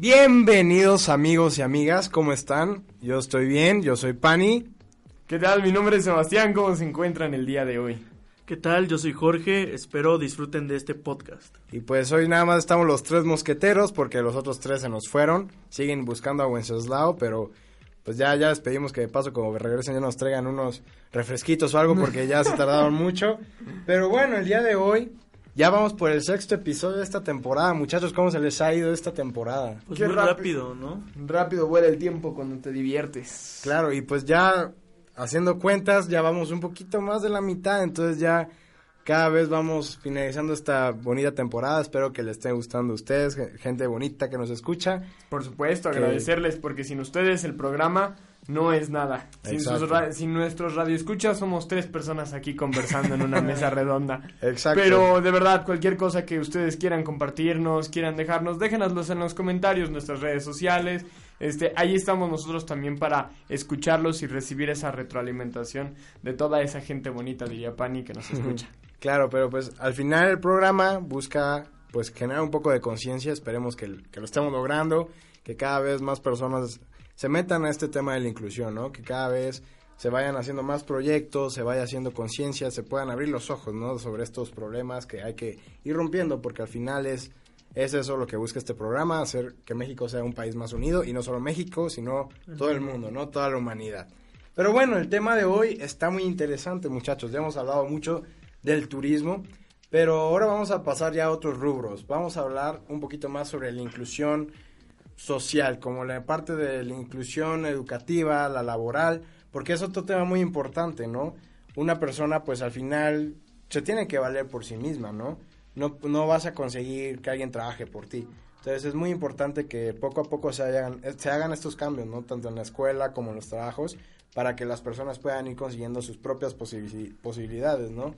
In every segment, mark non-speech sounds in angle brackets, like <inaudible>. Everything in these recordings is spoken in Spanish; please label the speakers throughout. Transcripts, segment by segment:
Speaker 1: Bienvenidos amigos y amigas, ¿cómo están? Yo estoy bien, yo soy Pani.
Speaker 2: ¿Qué tal? Mi nombre es Sebastián, ¿cómo se encuentran el día de hoy?
Speaker 3: ¿Qué tal? Yo soy Jorge, espero disfruten de este podcast.
Speaker 1: Y pues hoy nada más estamos los tres mosqueteros porque los otros tres se nos fueron, siguen buscando a Wenceslao, pero pues ya, ya les pedimos que de paso como regresen ya nos traigan unos refresquitos o algo porque ya se <laughs> tardaron mucho. Pero bueno, el día de hoy ya vamos por el sexto episodio de esta temporada. Muchachos, ¿cómo se les ha ido esta temporada?
Speaker 3: Pues
Speaker 2: Qué
Speaker 3: muy
Speaker 2: rápido.
Speaker 3: rápido, ¿no?
Speaker 2: Rápido vuela el tiempo cuando te diviertes.
Speaker 1: Claro, y pues ya haciendo cuentas, ya vamos un poquito más de la mitad, entonces ya cada vez vamos finalizando esta bonita temporada. Espero que les esté gustando a ustedes, ge- gente bonita que nos escucha.
Speaker 2: Por supuesto,
Speaker 1: Que-
Speaker 2: agradecerles porque sin ustedes el programa no es nada. Sin, sus ra- sin nuestros radioescuchas somos tres personas aquí conversando en una <laughs> mesa redonda.
Speaker 1: Exacto.
Speaker 2: Pero de verdad, cualquier cosa que ustedes quieran compartirnos, quieran dejarnos, déjenoslos en los comentarios, nuestras redes sociales. Este, ahí estamos nosotros también para escucharlos y recibir esa retroalimentación de toda esa gente bonita, diría Pani, que nos escucha.
Speaker 1: Claro, pero pues al final el programa busca pues generar un poco de conciencia, esperemos que, que lo estemos logrando, que cada vez más personas se metan a este tema de la inclusión, ¿no? Que cada vez se vayan haciendo más proyectos, se vaya haciendo conciencia, se puedan abrir los ojos, ¿no? Sobre estos problemas que hay que ir rompiendo, porque al final es, es eso lo que busca este programa, hacer que México sea un país más unido, y no solo México, sino todo el mundo, ¿no? Toda la humanidad. Pero bueno, el tema de hoy está muy interesante, muchachos. Ya hemos hablado mucho del turismo, pero ahora vamos a pasar ya a otros rubros. Vamos a hablar un poquito más sobre la inclusión social, como la parte de la inclusión educativa, la laboral, porque es otro tema muy importante, ¿no? Una persona, pues al final, se tiene que valer por sí misma, ¿no? No, no vas a conseguir que alguien trabaje por ti. Entonces es muy importante que poco a poco se hagan, se hagan estos cambios, ¿no? Tanto en la escuela como en los trabajos, para que las personas puedan ir consiguiendo sus propias posibi- posibilidades, ¿no?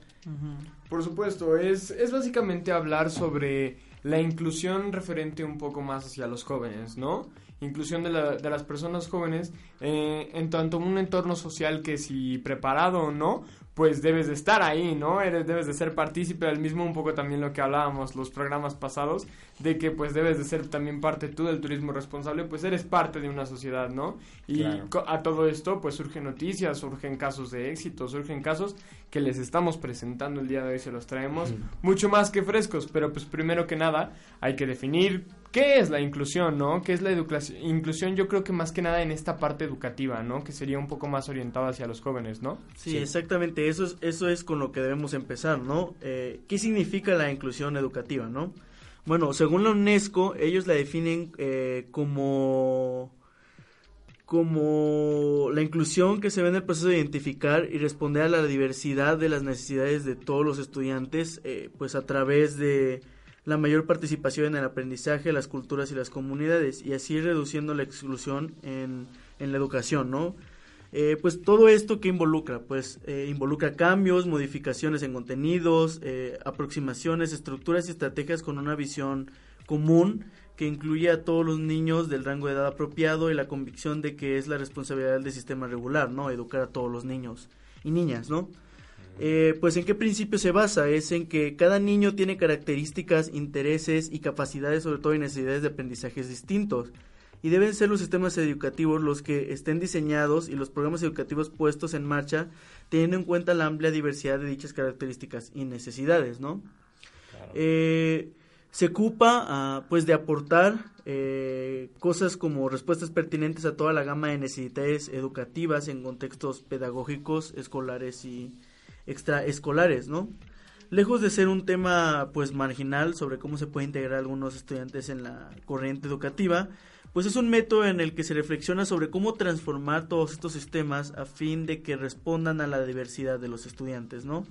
Speaker 2: Por supuesto, es, es básicamente hablar sobre la inclusión referente un poco más hacia los jóvenes, ¿no? Inclusión de, la- de las personas jóvenes eh, en tanto un entorno social que si preparado o no, pues debes de estar ahí, ¿no? Eres, debes de ser partícipe del mismo, un poco también lo que hablábamos los programas pasados, de que pues debes de ser también parte tú del turismo responsable, pues eres parte de una sociedad, ¿no? Y
Speaker 1: Claro.
Speaker 2: a todo esto pues surgen noticias, surgen casos de éxito, surgen casos que les estamos presentando el día de hoy, se los traemos mucho más que frescos, pero pues primero que nada hay que definir qué es la inclusión, ¿no? ¿Qué es la educación? Inclusión yo creo que más que nada en esta parte educativa, ¿no? Que sería un poco más orientada hacia los jóvenes, ¿no?
Speaker 3: Sí,
Speaker 1: Sí.
Speaker 3: exactamente, eso es, eso es con lo que debemos empezar, ¿no? Eh, ¿Qué significa la inclusión educativa, no? Bueno, según la UNESCO, ellos la definen eh, como como la inclusión que se ve en el proceso de identificar y responder a la diversidad de las necesidades de todos los estudiantes, eh, pues a través de la mayor participación en el aprendizaje, las culturas y las comunidades, y así reduciendo la exclusión en, en la educación, ¿no? Eh, pues todo esto que involucra, pues eh, involucra cambios, modificaciones en contenidos, eh, aproximaciones, estructuras y estrategias con una visión común que incluye a todos los niños del rango de edad apropiado y la convicción de que es la responsabilidad del sistema regular, ¿no? Educar a todos los niños y niñas, ¿no? Eh, pues en qué principio se basa es en que cada niño tiene características, intereses y capacidades, sobre todo y necesidades de aprendizajes distintos y deben ser los sistemas educativos los que estén diseñados y los programas educativos puestos en marcha teniendo en cuenta la amplia diversidad de dichas características y necesidades, ¿no? Eh, se ocupa ah, pues de aportar eh, cosas como respuestas pertinentes a toda la gama de necesidades educativas en contextos pedagógicos, escolares y extraescolares, ¿no? Lejos de ser un tema pues marginal sobre cómo se puede integrar algunos estudiantes en la corriente educativa, pues es un método en el que se reflexiona sobre cómo transformar todos estos sistemas a fin de que respondan a la diversidad de los estudiantes, ¿no?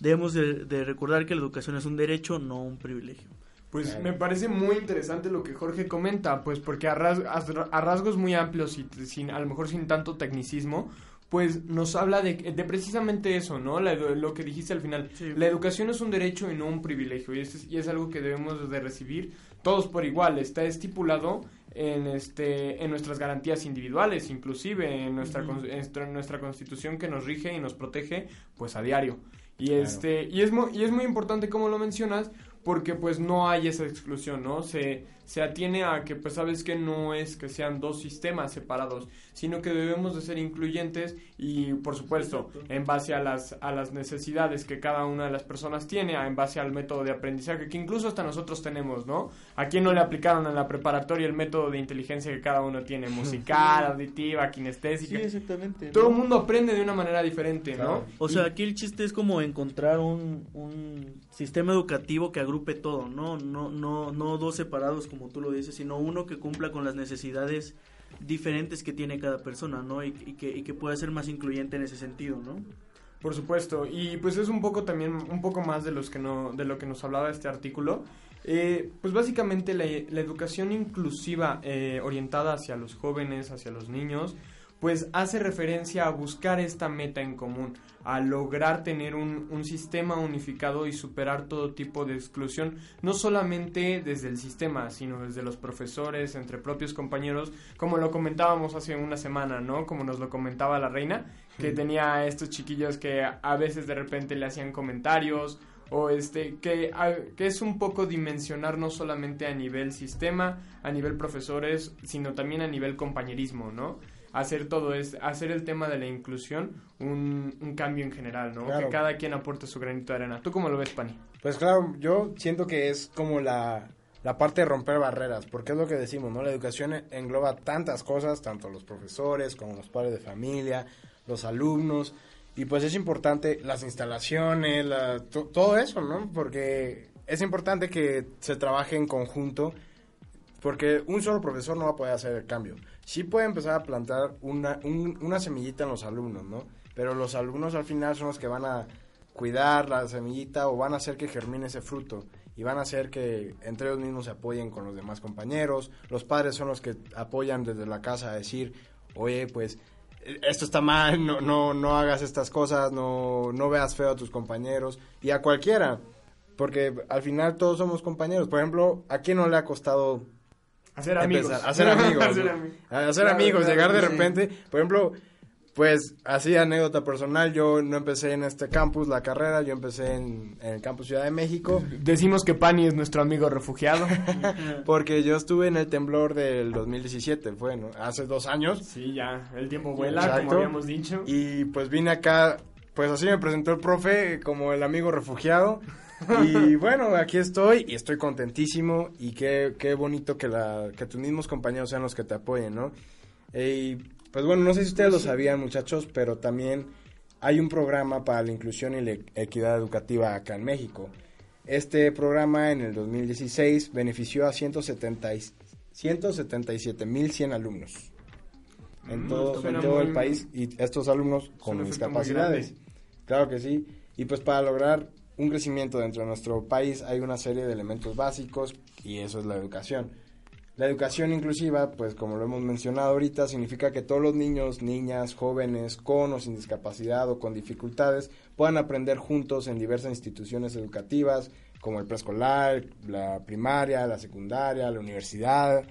Speaker 3: Debemos de, de recordar que la educación es un derecho, no un privilegio.
Speaker 2: Pues
Speaker 1: Claro.
Speaker 2: me parece muy interesante lo que Jorge comenta, pues porque a, ras- a rasgos muy amplios y sin, a lo mejor sin tanto tecnicismo, pues nos habla de, de precisamente eso, ¿no? La lo que dijiste al final.
Speaker 3: Sí.
Speaker 2: La educación es un derecho y no un privilegio, y es, y es algo que debemos de recibir todos por igual. Está estipulado en este en nuestras garantías individuales, inclusive en nuestra en nuestra, en nuestra constitución que nos rige y nos protege, pues a diario. Y
Speaker 1: Claro.
Speaker 2: este y es muy, y es muy importante como lo mencionas porque pues no hay esa exclusión, ¿no? Se, se atiene a que pues sabes que no es que sean dos sistemas separados, sino que debemos de ser incluyentes y por supuesto en base a las, a las necesidades que cada una de las personas tiene, en base al método de aprendizaje que incluso hasta nosotros tenemos, ¿no? ¿A quién no le aplicaron en la preparatoria el método de inteligencia que cada uno tiene? Musical, <laughs> auditiva, kinestésica.
Speaker 3: Sí, exactamente.
Speaker 2: Todo el mundo aprende de una manera diferente,
Speaker 1: Claro.
Speaker 2: ¿no?
Speaker 3: O
Speaker 2: Y-
Speaker 3: sea, aquí el chiste es como encontrar un, un sistema educativo que agrupe todo, ¿no? No, no, no dos separados como tú lo dices, sino uno que cumpla con las necesidades diferentes que tiene cada persona, ¿no? Y, y que, y que pueda ser más incluyente en ese sentido, ¿no?
Speaker 2: Por supuesto, y pues es un poco también, un poco más de, los que no, de lo que nos hablaba este artículo. Eh, pues básicamente la, la educación inclusiva eh, orientada hacia los jóvenes, hacia los niños, pues hace referencia a buscar esta meta en común, a lograr tener un, un sistema unificado y superar todo tipo de exclusión, no solamente desde el sistema, sino desde los profesores, entre propios compañeros, como lo comentábamos hace una semana, ¿no? Como nos lo comentaba la reina, que tenía estos chiquillos que a a veces de repente le hacían comentarios o este que, a- que es un poco dimensionar no solamente a nivel sistema, a nivel profesores, sino también a nivel compañerismo, ¿no? Hacer todo es hacer el tema de la inclusión un, un cambio en general, ¿no?
Speaker 1: Claro.
Speaker 2: Que cada quien aporte su granito de arena. ¿Tú cómo lo ves, Pani?
Speaker 1: Pues claro, yo siento que es como la, la parte de romper barreras, porque es lo que decimos, ¿no? La educación engloba tantas cosas, tanto los profesores como los padres de familia, los alumnos, y pues es importante las instalaciones, la- to- todo eso, ¿no? Porque es importante que se trabaje en conjunto, porque un solo profesor no va a poder hacer el cambio. Sí puede empezar a plantar una, un- una semillita en los alumnos, ¿no? Pero los alumnos al final son los que van a cuidar la semillita o van a hacer que germine ese fruto y van a hacer que entre ellos mismos se apoyen con los demás compañeros. Los padres son los que apoyan desde la casa a decir, oye, pues esto está mal, no, no, no hagas estas cosas, no, no veas feo a tus compañeros y a cualquiera. Porque al final todos somos compañeros. Por ejemplo, ¿a quién no le ha costado
Speaker 2: Hacer amigos.
Speaker 1: empezar, hacer amigos,
Speaker 2: Hacer <laughs> amigos.
Speaker 1: Hacer
Speaker 2: Claro,
Speaker 1: amigos,
Speaker 2: claro,
Speaker 1: llegar de
Speaker 2: sí.
Speaker 1: repente, por ejemplo, pues así anécdota personal, yo no empecé en este campus la carrera, yo empecé en, en el campus Ciudad de México,
Speaker 2: Decimos que Pani es nuestro amigo refugiado. <laughs>
Speaker 1: porque yo estuve en el temblor del 2017, fue, ¿no? Hace dos años,
Speaker 2: sí, ya, el tiempo vuela,
Speaker 1: Exacto.
Speaker 2: como habíamos dicho.
Speaker 1: y pues vine acá, pues así me presentó el profe como el amigo refugiado, y bueno, aquí estoy y estoy contentísimo y qué, qué bonito que, la, que tus mismos compañeros sean los que te apoyen, ¿no? Y pues bueno, no sé si ustedes lo sabían muchachos, pero también hay un programa para la inclusión y la equidad educativa acá en México. Este programa en el 2016 benefició a 170 y- 177.100 alumnos en
Speaker 2: Mm,
Speaker 1: todo,
Speaker 2: suena
Speaker 1: en todo el país y estos alumnos con discapacidades. Claro que sí. Y pues para lograr un crecimiento dentro de nuestro país hay una serie de elementos básicos y eso es la educación. La educación inclusiva, pues como lo hemos mencionado ahorita, significa que todos los niños, niñas, jóvenes, con o sin discapacidad o con dificultades puedan aprender juntos en diversas instituciones educativas, como el preescolar, la primaria, la secundaria, la universidad,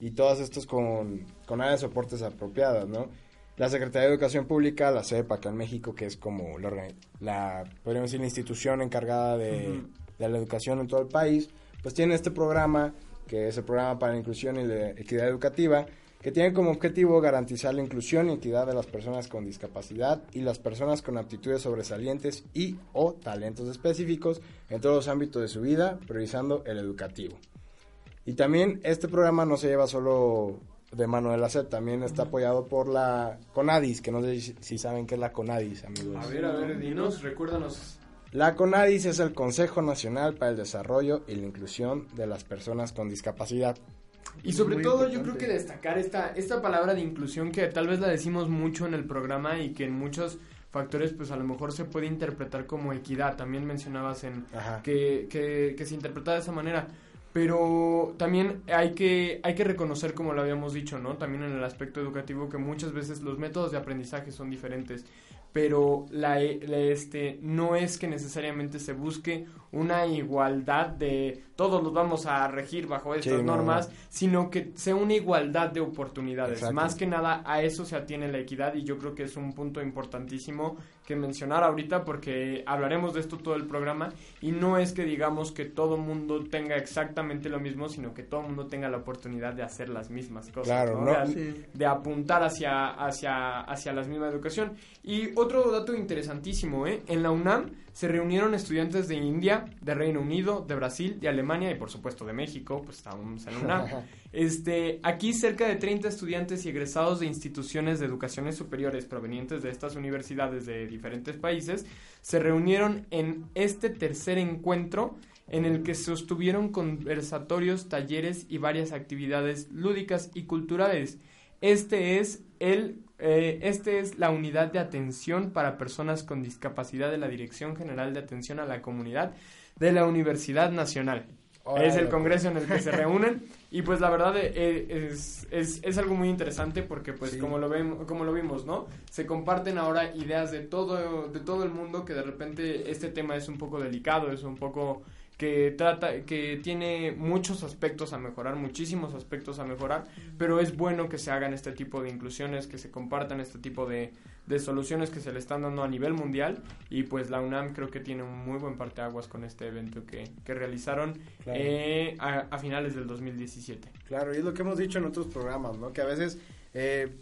Speaker 1: y todas estas con, con áreas de soportes apropiadas, ¿no? La Secretaría de Educación Pública, la CEP acá en México, que es como la, la podríamos decir, la institución encargada de la educación en todo el país, pues tiene este programa, que es el programa para la inclusión y la equidad educativa, que tiene como objetivo garantizar la inclusión y equidad de las personas con discapacidad y las personas con aptitudes sobresalientes y o talentos específicos en todos los ámbitos de su vida, priorizando el educativo. Y también este programa no se lleva solo de la SEP, también está apoyado por la CONADIS, que no sé si, si saben qué es la CONADIS, amigos.
Speaker 2: A ver, a ver, dinos, recuérdanos.
Speaker 1: La CONADIS es el Consejo Nacional para el Desarrollo y la Inclusión de las Personas con Discapacidad.
Speaker 2: Y sobre
Speaker 3: Muy
Speaker 2: todo yo creo que destacar esta, esta palabra de inclusión que tal vez la decimos mucho en el programa y que en muchos factores pues a lo mejor se puede interpretar como equidad. También mencionabas en que, que, que se interpreta de esa manera. Pero también hay que, hay que reconocer, como lo habíamos dicho, ¿no? También en el aspecto educativo, que muchas veces los métodos de aprendizaje son diferentes. pero la, este, no es que necesariamente se busque una igualdad de todos los vamos a regir bajo estas normas, sino que sea una igualdad de oportunidades. Más que nada a eso se atiene la equidad y yo creo que es un punto importantísimo que mencionar ahorita porque hablaremos de esto todo el programa y no es que digamos que todo mundo tenga exactamente lo mismo, sino que todo mundo tenga la oportunidad de hacer las mismas cosas, de, apuntar hacia, hacia, hacia la misma educación. Y otro dato interesantísimo, ¿eh? en la UNAM se reunieron estudiantes de India, de Reino Unido, de Brasil, de Alemania y por supuesto de México, pues estamos en una. Este, aquí cerca de 30 estudiantes y egresados de instituciones de educaciones superiores provenientes de estas universidades de diferentes países se reunieron en este tercer encuentro en el que sostuvieron conversatorios, talleres y varias actividades lúdicas y culturales. Este es el eh, este es la unidad de atención para personas con discapacidad de la Dirección General de Atención a la Comunidad de la Universidad Nacional. es el congreso en el que se reúnen. Y pues la verdad eh, es, es, es algo muy interesante porque pues como lo vemos como lo vimos no se comparten ahora ideas de todo de todo el mundo que de repente este tema es un poco delicado es un poco que trata, que tiene muchos aspectos a mejorar, muchísimos aspectos a mejorar, pero es bueno que se hagan este tipo de inclusiones, que se compartan este tipo de, de soluciones que se le están dando a nivel mundial y pues la UNAM creo que tiene un muy buen parteaguas con este evento que, que realizaron eh, a, finales del 2017.
Speaker 1: Claro, y es lo que hemos dicho en otros programas, ¿no? Que a veces eh,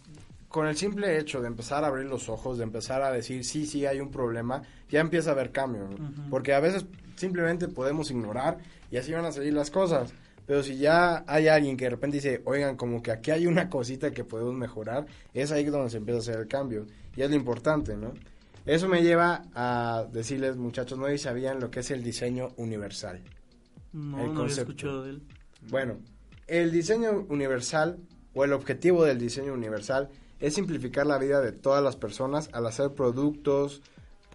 Speaker 1: con el simple hecho de empezar a abrir los ojos, de empezar a decir sí, sí hay un problema, ya empieza a haber cambio, porque a veces simplemente podemos ignorar y así van a salir las cosas. Pero si ya hay alguien que de repente dice, oigan, como que aquí hay una cosita que podemos mejorar, es ahí donde se empieza a hacer el cambio. Y es lo importante, ¿no? Eso me lleva a decirles, muchachos, no sabían lo que es el diseño universal.
Speaker 3: No, no había escuchado de él.
Speaker 1: Bueno, el diseño universal o el objetivo del diseño universal es simplificar la vida de todas las personas al hacer productos,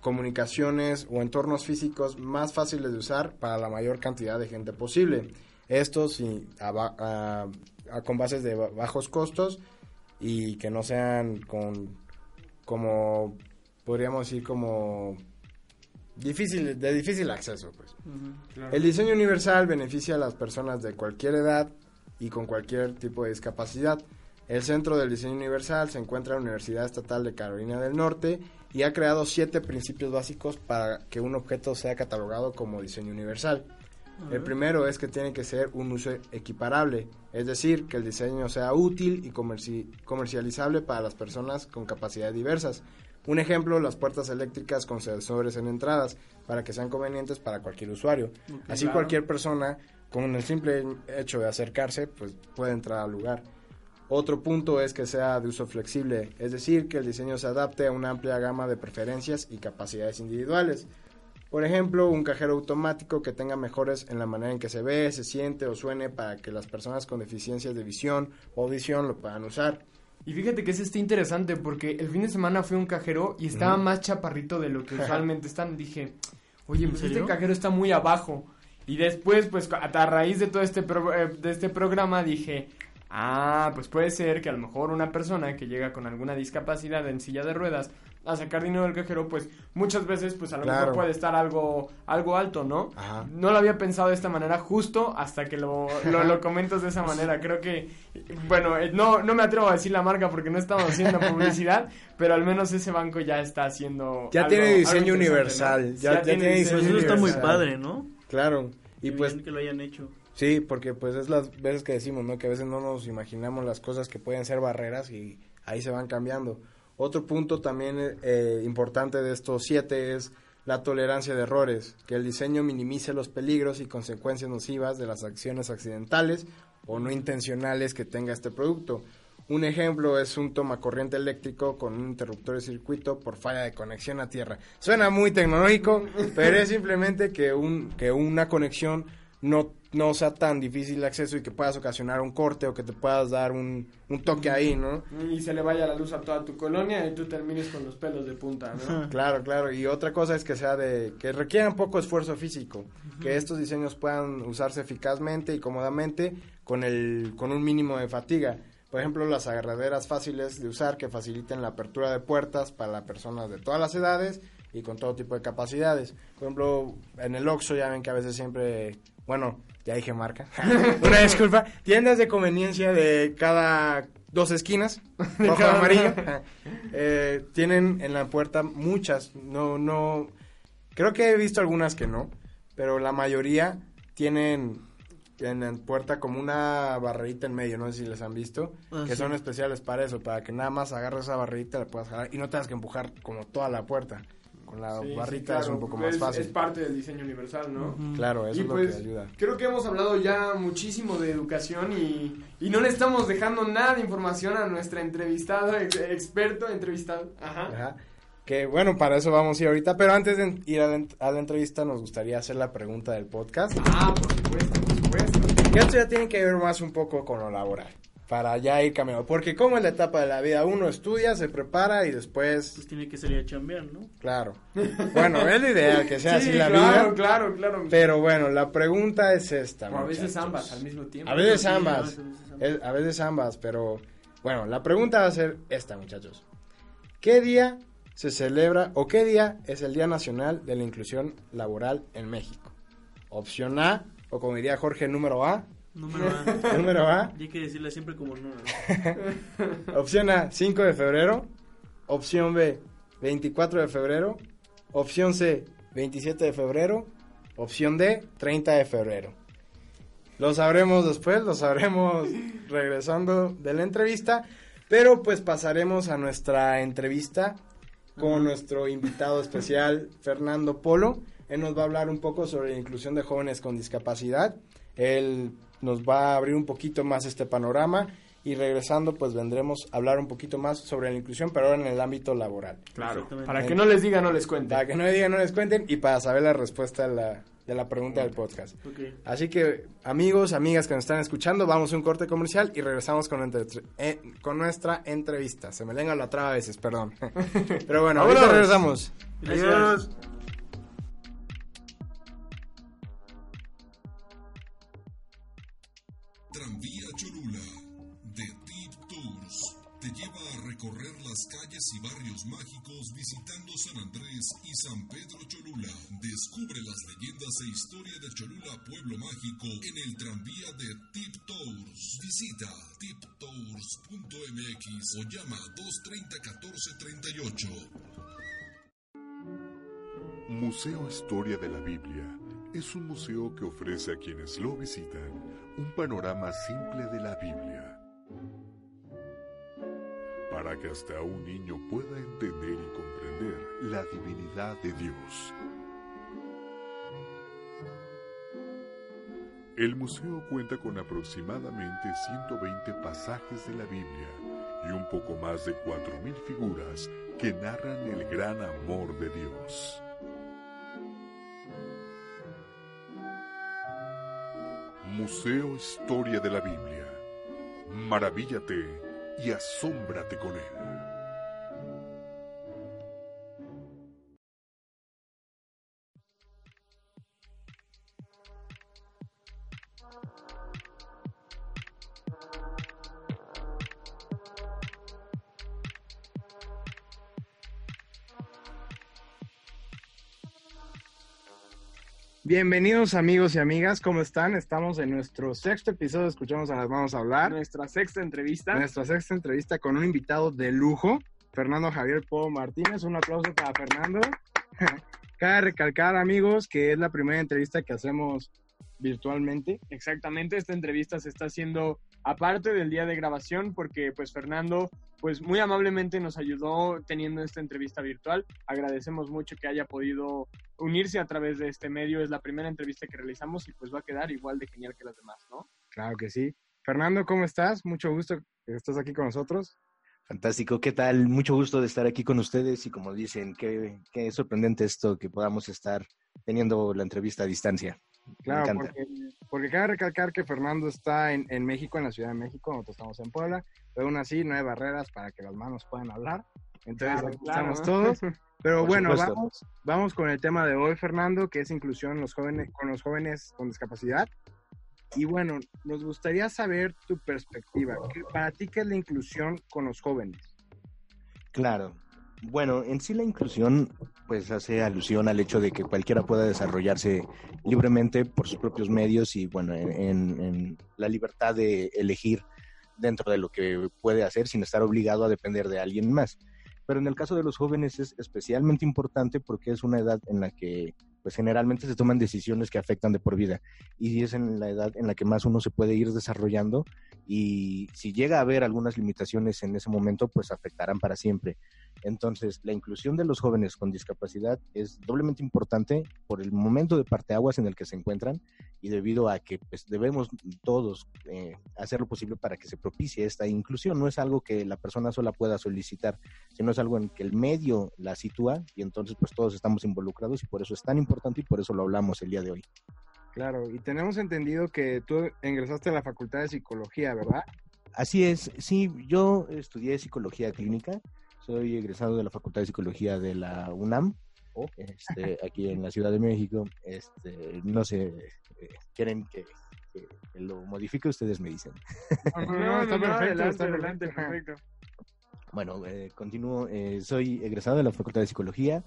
Speaker 1: comunicaciones o entornos físicos más fáciles de usar para la mayor cantidad de gente posible. Esto sí, con bases de bajos costos y que no sean con como podríamos decir como difícil de difícil acceso pues. El diseño universal beneficia a las personas de cualquier edad y con cualquier tipo de discapacidad. El centro del diseño universal se encuentra en la Universidad Estatal de Carolina del Norte y ha creado siete principios básicos para que un objeto sea catalogado como diseño universal. El primero es que tiene que ser un uso equiparable, es decir, que el diseño sea útil y comercializable para las personas con capacidades diversas. Un ejemplo, las puertas eléctricas con sensores en entradas, para que sean convenientes para cualquier usuario. Así cualquier persona, con el simple hecho de acercarse, pues puede entrar al lugar. Otro punto es que sea de uso flexible, es decir, que el diseño se adapte a una amplia gama de preferencias y capacidades individuales. Por ejemplo, un cajero automático que tenga mejores en la manera en que se ve, se siente o suene para que las personas con deficiencias de visión o audición lo puedan usar.
Speaker 2: Y fíjate que es este interesante porque el fin de semana fui a un cajero y estaba más chaparrito de lo que <laughs> usualmente están. Dije, oye, pues este cajero está muy abajo. Y después, pues a raíz de todo este, eh, de este programa dije, Ah, pues puede ser que a lo mejor una persona que llega con alguna discapacidad en silla de ruedas a sacar dinero del cajero, pues muchas veces pues a lo mejor puede estar algo algo alto, ¿no? No lo había pensado de esta manera justo hasta que lo, lo, <laughs> comentas de esa manera. Creo que, bueno, eh, no, no me atrevo a decir la marca porque no estamos haciendo <laughs> publicidad, pero al menos ese banco ya está haciendo...
Speaker 1: Ya tiene diseño universal. Ya, tiene, diseño
Speaker 3: Eso está muy padre, ¿no?
Speaker 1: Claro. Y pues...
Speaker 3: que lo hayan hecho.
Speaker 1: Sí, porque pues es las veces que decimos, ¿no? Que a veces no nos imaginamos las cosas que pueden ser barreras y ahí se van cambiando. Otro punto también eh, importante de estos siete es la tolerancia de errores, que el diseño minimice los peligros y consecuencias nocivas de las acciones accidentales o no intencionales que tenga este producto. Un ejemplo es un toma corriente eléctrico con un interruptor de circuito por falla de conexión a tierra. Suena muy tecnológico, pero es simplemente que, un, que una conexión no, no sea tan difícil el acceso y que puedas ocasionar un corte o que te puedas dar un, un toque ahí, ¿no?
Speaker 2: Y se le vaya la luz a toda tu colonia y tú termines con los pelos de punta, ¿no? <laughs>
Speaker 1: claro, claro. Y otra cosa es que sea de, que requieran poco esfuerzo físico, que estos diseños puedan usarse eficazmente y cómodamente con el, con un mínimo de fatiga. por ejemplo, las agarraderas fáciles de usar que faciliten la apertura de puertas para personas de todas las edades y con todo tipo de capacidades. Por ejemplo, en el Oxxo ya ven que a veces siempre, bueno, ya dije marca, <laughs> una disculpa, tiendas de conveniencia de cada dos esquinas, rojo amarillo, eh, tienen en la puerta muchas, no, no, creo que he visto algunas que no, pero la mayoría tienen en la puerta como una barrerita en medio, no sé si les han visto,
Speaker 3: Ah,
Speaker 1: que
Speaker 3: sí.
Speaker 1: son especiales para eso, para que nada más agarres esa barrerita, la puedas jalar y no tengas que empujar como toda la puerta. Con la
Speaker 2: Sí, sí,
Speaker 1: barrita es
Speaker 2: claro,
Speaker 1: un poco más
Speaker 2: es-
Speaker 1: fácil.
Speaker 2: Es parte del diseño universal, ¿no?
Speaker 1: Claro, eso
Speaker 2: y
Speaker 1: es
Speaker 2: pues,
Speaker 1: lo que ayuda.
Speaker 2: creo que hemos hablado ya muchísimo de educación y, y no le estamos dejando nada de información a nuestra entrevistada, ex- experto entrevistado. Ajá.
Speaker 1: Ajá. Que bueno, para eso vamos a ir ahorita, pero antes de ir a la, a la entrevista nos gustaría hacer la pregunta del podcast.
Speaker 2: Ah, por supuesto, por supuesto.
Speaker 1: Que esto ya tiene que ver más un poco con lo laboral, para ya ir cambiando. Porque como en la etapa de la vida uno estudia, se prepara y después,
Speaker 3: Pues tiene que salir a chambear, ¿no?
Speaker 1: claro. Bueno, es lo ideal que sea <laughs>
Speaker 2: sí,
Speaker 1: así la
Speaker 2: claro,
Speaker 1: vida.
Speaker 2: claro, claro.
Speaker 1: Pero bueno, la pregunta es esta.
Speaker 2: o a veces ambas al mismo tiempo.
Speaker 1: A veces
Speaker 3: Sí,
Speaker 1: ambas.
Speaker 3: a veces ambas.
Speaker 1: Es- a veces ambas, pero bueno, la pregunta va a ser esta, muchachos. ¿Qué día se celebra o qué día es el Día Nacional de la Inclusión Laboral en México? Opción A, o como diría Jorge, número A.
Speaker 3: Número A. <laughs>
Speaker 1: Número A.
Speaker 3: Y hay que decirle siempre como no. <laughs>
Speaker 1: Opción A, 5 de febrero. Opción B, 24 de febrero. Opción C, 27 de febrero. Opción D, 30 de febrero. Lo sabremos después, lo sabremos <laughs> regresando de la entrevista. Pero pues pasaremos a nuestra entrevista con nuestro invitado especial, Fernando Polo. Él nos va a hablar un poco sobre la inclusión de jóvenes con discapacidad. Él nos va a abrir un poquito más este panorama y regresando pues vendremos a hablar un poquito más sobre la inclusión, pero ahora en el ámbito laboral.
Speaker 2: Claro, para que no les diga, no les cuente.
Speaker 1: Para que no me digan, no les cuenten y para saber la respuesta de la, de la pregunta del podcast. Así que amigos, amigas que nos están escuchando, vamos a un corte comercial y regresamos con, entre- eh, con nuestra entrevista. Se me lenga la traba a veces, perdón. <laughs> Pero bueno, ahorita
Speaker 2: Vámonos.
Speaker 1: regresamos.
Speaker 4: Tranvía y barrios mágicos visitando San Andrés y San Pedro Cholula. Descubre las leyendas e historia de Cholula Pueblo Mágico en el tranvía de Tip Tours. Visita tiptours.mx o llama 230 1438.
Speaker 5: Museo Historia de la Biblia es un museo que ofrece a quienes lo visitan un panorama simple de la Biblia, para que hasta un niño pueda entender y comprender la divinidad de Dios. El museo cuenta con aproximadamente 120 pasajes de la Biblia y un poco más de 4.000 figuras que narran el gran amor de Dios. Museo Historia de la Biblia. Maravíllate y asómbrate con él.
Speaker 1: Bienvenidos amigos y amigas, ¿cómo están? Estamos en nuestro sexto episodio, escuchamos a las vamos a hablar.
Speaker 2: Nuestra sexta entrevista.
Speaker 1: Nuestra sexta entrevista con un invitado de lujo, Fernando Javier Po Martínez. Un aplauso para Fernando. <laughs> Cabe recalcar, amigos, que es la primera entrevista que hacemos virtualmente.
Speaker 2: Exactamente, esta entrevista se está haciendo aparte del día de grabación porque pues Fernando pues muy amablemente nos ayudó teniendo esta entrevista virtual. Agradecemos mucho que haya podido unirse a través de este medio. Es la primera entrevista que realizamos y pues va a quedar igual de genial que las demás, ¿no?
Speaker 1: Claro que sí. Fernando, ¿cómo estás? Mucho gusto que estás aquí con nosotros.
Speaker 6: Fantástico, ¿qué tal? Mucho gusto de estar aquí con ustedes y como dicen, qué, qué sorprendente esto que podamos estar teniendo la entrevista a distancia.
Speaker 1: Claro, porque, porque cabe recalcar que Fernando está en, en México, en la Ciudad de México, nosotros estamos en Puebla, pero aún así no hay barreras para que las manos puedan hablar. Entonces
Speaker 2: Claro,
Speaker 1: estamos todos. <laughs> Pero
Speaker 6: Por
Speaker 1: bueno,
Speaker 6: supuesto.
Speaker 1: vamos, vamos con el tema de hoy, Fernando, que es inclusión los jóvenes, con los jóvenes con discapacidad. Y bueno, nos gustaría saber tu perspectiva. ¿Para ti qué es la inclusión con los jóvenes?
Speaker 6: Claro. Bueno, en sí la inclusión pues hace alusión al hecho de que cualquiera pueda desarrollarse libremente por sus propios medios y bueno, en la libertad de elegir dentro de lo que puede hacer sin estar obligado a depender de alguien más. Pero en el caso de los jóvenes es especialmente importante porque es una edad en la que pues generalmente se toman decisiones que afectan de por vida y es en la edad en la que más uno se puede ir desarrollando y si llega a haber algunas limitaciones en ese momento pues afectarán para siempre. Entonces, la inclusión de los jóvenes con discapacidad es doblemente importante por el momento de parteaguas en el que se encuentran y debido a que pues, debemos todos eh, hacer lo posible para que se propicie esta inclusión. No es algo que la persona sola pueda solicitar, sino es algo en que el medio la sitúa y entonces pues todos estamos involucrados y por eso es tan importante y por eso lo hablamos el día de hoy.
Speaker 1: Claro, y tenemos entendido que tú ingresaste a la Facultad de Psicología, ¿verdad?
Speaker 6: Así es, sí, yo estudié psicología clínica soy egresado de la Facultad de Psicología de la UNAM, oh. este, aquí en la Ciudad de México. Este, no sé, eh, quieren que, lo modifique, ustedes me dicen.
Speaker 2: No, está perfecto, está adelante, perfecto.
Speaker 6: Bueno, eh, continúo. Eh, soy egresado de la Facultad de Psicología.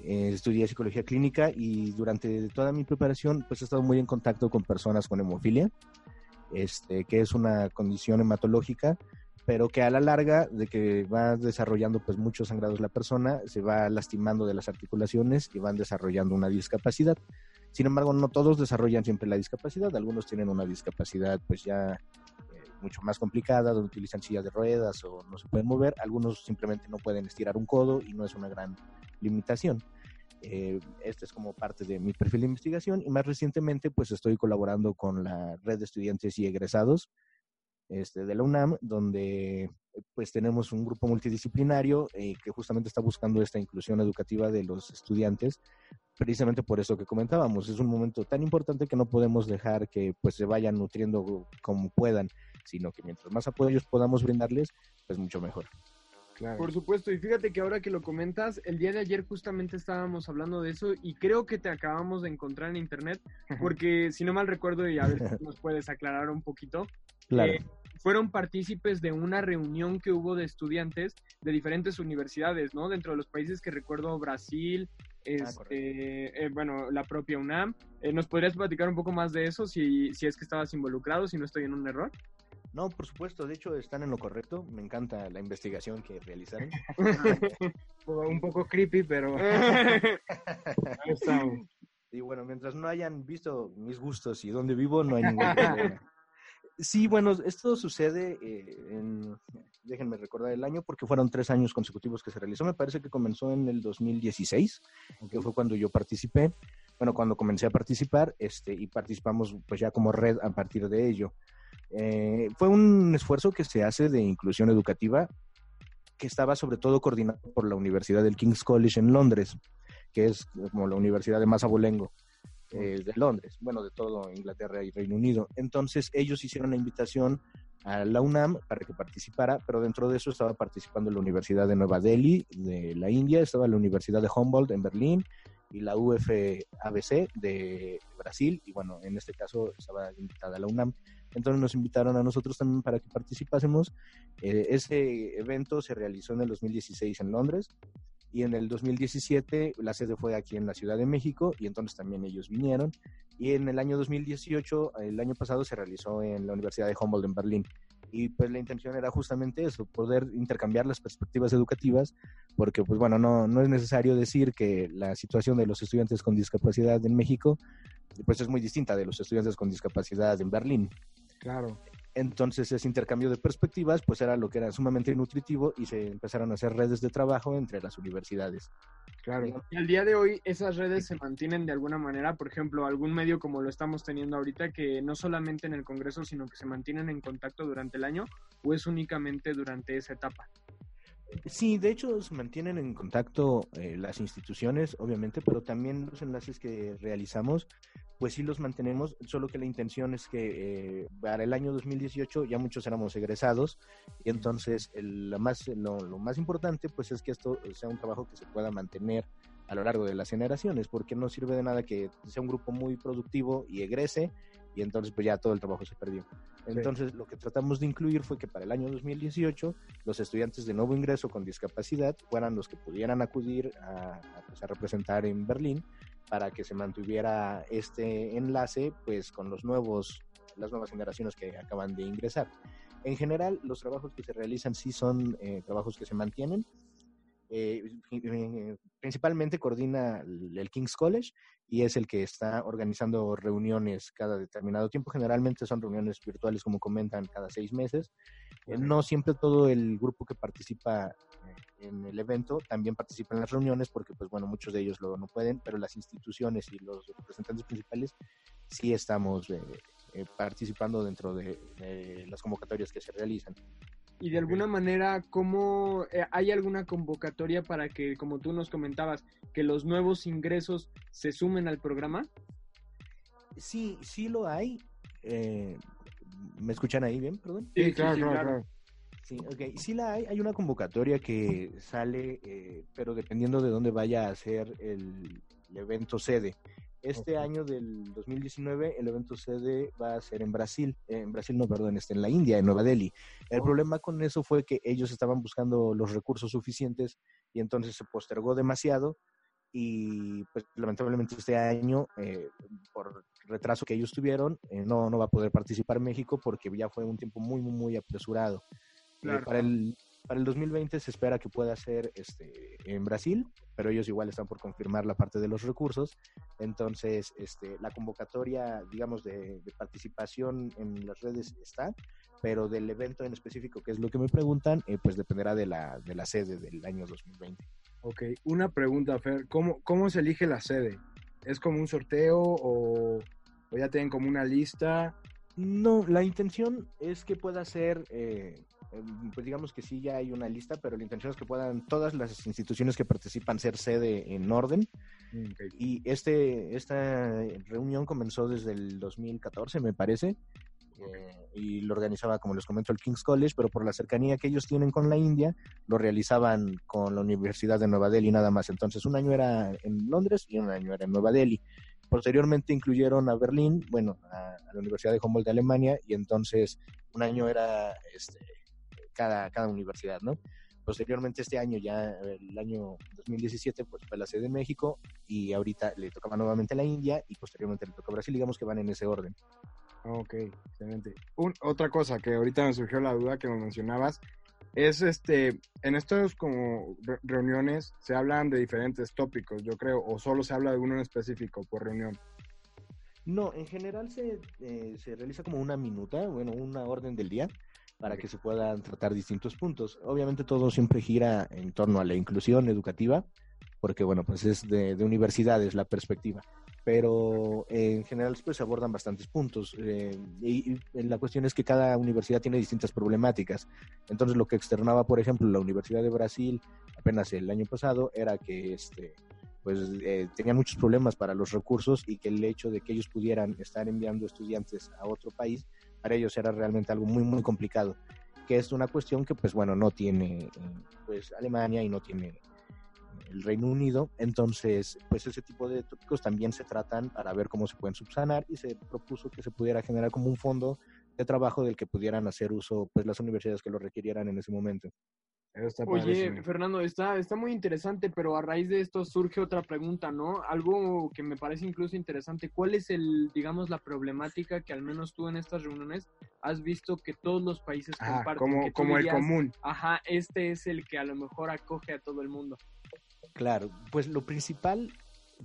Speaker 6: estudié psicología clínica y durante toda mi preparación pues he estado muy en contacto con personas con hemofilia, este, que es una condición hematológica pero que a la larga de que va desarrollando pues muchos sangrados la persona, se va lastimando de las articulaciones y van desarrollando una discapacidad. Sin embargo, no todos desarrollan siempre la discapacidad, algunos tienen una discapacidad pues ya eh, mucho más complicada, donde utilizan sillas de ruedas o no se pueden mover, algunos simplemente no pueden estirar un codo y no es una gran limitación. Eh, este es como parte de mi perfil de investigación y más recientemente pues estoy colaborando con la red de estudiantes y egresados este, de la UNAM, donde pues tenemos un grupo multidisciplinario eh, que justamente está buscando esta inclusión educativa de los estudiantes, precisamente por eso que comentábamos, es un momento tan importante que no podemos dejar que pues se vayan nutriendo como puedan, sino que mientras más apoyos podamos brindarles, pues mucho mejor.
Speaker 2: Por supuesto, y fíjate que ahora que lo comentas, el día de ayer justamente estábamos hablando de eso y creo que te acabamos de encontrar en internet, porque si no mal recuerdo, y a ver si <laughs> nos puedes aclarar un poquito,
Speaker 6: Claro. Eh,
Speaker 2: fueron partícipes de una reunión que hubo de estudiantes de diferentes universidades, ¿no? Dentro de los países que recuerdo, Brasil, ah, este, eh, bueno, la propia UNAM. Eh, ¿Nos podrías platicar un poco más de eso, si, si es que estabas involucrado, si no estoy en un error?
Speaker 6: No, por supuesto, de hecho están en lo correcto. Me encanta la investigación que realizaron. <laughs>
Speaker 1: un poco creepy, pero <laughs>
Speaker 6: Y bueno, mientras no hayan visto mis gustos y dónde vivo, no hay ningún problema. Sí, bueno, esto sucede eh, en, déjenme recordar el año, porque fueron tres años consecutivos que se realizó. Me parece que comenzó en el 2016, que fue cuando yo participé, bueno, cuando comencé a participar, este, y participamos pues ya como red a partir de ello. Eh, fue un esfuerzo que se hace de inclusión educativa que estaba sobre todo coordinado por la Universidad del King's College en Londres, que es como la universidad de más abolengo. Eh, de Londres, bueno, de todo Inglaterra y Reino Unido. Entonces ellos hicieron la invitación a la UNAM para que participara, pero dentro de eso estaba participando la Universidad de Nueva Delhi de la India, estaba la Universidad de Humboldt en Berlín y la UFABC de Brasil, y bueno, en este caso estaba invitada la UNAM. Entonces nos invitaron a nosotros también para que participásemos. Eh, ese evento se realizó en el 2016 en Londres y en el 2017 la sede fue aquí en la Ciudad de México y entonces también ellos vinieron y en el año 2018 el año pasado se realizó en la Universidad de Humboldt en Berlín y pues la intención era justamente eso poder intercambiar las perspectivas educativas porque pues bueno no, no es necesario decir que la situación de los estudiantes con discapacidad en México pues es muy distinta de los estudiantes con discapacidad en Berlín
Speaker 1: claro
Speaker 6: entonces ese intercambio de perspectivas pues era lo que era sumamente nutritivo y se empezaron a hacer redes de trabajo entre las universidades.
Speaker 2: Claro. Y al día de hoy esas redes se mantienen de alguna manera, por ejemplo, algún medio como lo estamos teniendo ahorita, que no solamente en el Congreso, sino que se mantienen en contacto durante el año o es únicamente durante esa etapa.
Speaker 6: Sí, de hecho se mantienen en contacto eh, las instituciones, obviamente, pero también los enlaces que realizamos pues sí los mantenemos, solo que la intención es que eh, para el año 2018 ya muchos éramos egresados y entonces lo, más, lo, más importante pues es que esto sea un trabajo que se pueda mantener a lo largo de las generaciones, porque no sirve de nada que sea un grupo muy productivo y egrese y entonces pues ya todo el trabajo se perdió. Entonces lo que tratamos de incluir fue que para el año 2018 los estudiantes de nuevo ingreso con discapacidad fueran los que pudieran acudir a, pues, a representar en Berlín para que se mantuviera este enlace pues con los nuevos las nuevas generaciones que acaban de ingresar. En general, los trabajos que se realizan sí son eh, trabajos que se mantienen. Eh, eh, principalmente coordina el King's College y es el que está organizando reuniones cada determinado tiempo. Generalmente son reuniones virtuales, como comentan, cada seis meses. no siempre todo el grupo que participa en el evento también participa en las reuniones porque, pues bueno, muchos de ellos lo no pueden, pero las instituciones y los representantes principales sí estamos eh, participando dentro de, las convocatorias que se realizan.
Speaker 2: Y de alguna manera, ¿cómo eh, hay alguna convocatoria para que, como tú nos comentabas, que los nuevos ingresos se sumen al programa?
Speaker 6: Sí, sí lo hay. Eh, ¿Me escuchan ahí bien, perdón?
Speaker 2: Sí, claro, claro,
Speaker 6: Sí, ok. Sí la hay. Hay una convocatoria que sale, pero dependiendo de dónde vaya a ser el evento sede. Este año del 2019 el evento sede va a ser en Brasil, en Brasil no, perdón, este, en la India, en Nueva Delhi. El oh. problema con eso fue que ellos estaban buscando los recursos suficientes y entonces se postergó demasiado y pues lamentablemente este año, eh, por retraso que ellos tuvieron, eh, no, no va a poder participar México porque ya fue un tiempo muy, muy, muy apresurado. Eh, para el para el 2020 se espera que pueda ser este, en Brasil, pero ellos igual están por confirmar la parte de los recursos. Entonces, este, la convocatoria, digamos, de, participación en las redes está, pero del evento en específico, que es lo que me preguntan, eh, pues dependerá de la, de la sede del año 2020.
Speaker 1: Ok, una pregunta, Fer. ¿Cómo, cómo se elige la sede? ¿Es como un sorteo o, o ya tienen como una lista?
Speaker 6: No, la intención es que pueda ser... Eh, pues digamos que sí ya hay una lista, pero la intención es que puedan todas las instituciones que participan ser sede en orden. Mm, y este, esta reunión comenzó desde el 2014, me parece. Eh, y lo organizaba, como les comento, el King's College, pero por la cercanía que ellos tienen con la India, lo realizaban con la Universidad de Nueva Delhi nada más. Entonces, un año era en Londres y un año era en Nueva Delhi. Posteriormente incluyeron a Berlín, bueno, a, a la Universidad de Humboldt de Alemania, y entonces un año era este, cada, cada universidad, ¿no? Posteriormente este año, ya el año 2017, pues fue la sede de México y ahorita le tocaba nuevamente la India y posteriormente le toca Brasil, digamos que van en ese orden.
Speaker 1: Ok, excelente. otra cosa que ahorita me surgió la duda que me mencionabas, es este, en estas como reuniones se hablan de diferentes tópicos, yo creo, o solo se habla de uno en específico por reunión.
Speaker 6: No, en general se, eh, se realiza como una minuta, bueno, una orden del día, para que se puedan tratar distintos puntos. Obviamente todo siempre gira en torno a la inclusión educativa, porque bueno, pues es de, universidades la perspectiva, pero en general pues se abordan bastantes puntos eh, y, la cuestión es que cada universidad tiene distintas problemáticas. Entonces lo que externaba, por ejemplo, la Universidad de Brasil apenas el año pasado era que este pues eh, tenían muchos problemas para los recursos y que el hecho de que ellos pudieran estar enviando estudiantes a otro país para ellos era realmente algo muy, muy complicado, que es una cuestión que, pues bueno, no tiene eh, pues Alemania y no tiene el Reino Unido, entonces, pues ese tipo de tópicos también se tratan para ver cómo se pueden subsanar y se propuso que se pudiera generar como un fondo de trabajo del que pudieran hacer uso pues las universidades que lo requirieran en ese momento.
Speaker 2: Oye, Fernando, está, está muy interesante, pero a raíz de esto surge otra pregunta, ¿no? Algo que me parece incluso interesante. ¿Cuál es el, digamos, la problemática que al menos tú en estas reuniones has visto que todos los países comparten?
Speaker 1: Como, como el común.
Speaker 2: Ajá, este es el que a lo mejor acoge a todo el mundo.
Speaker 6: Claro, pues lo principal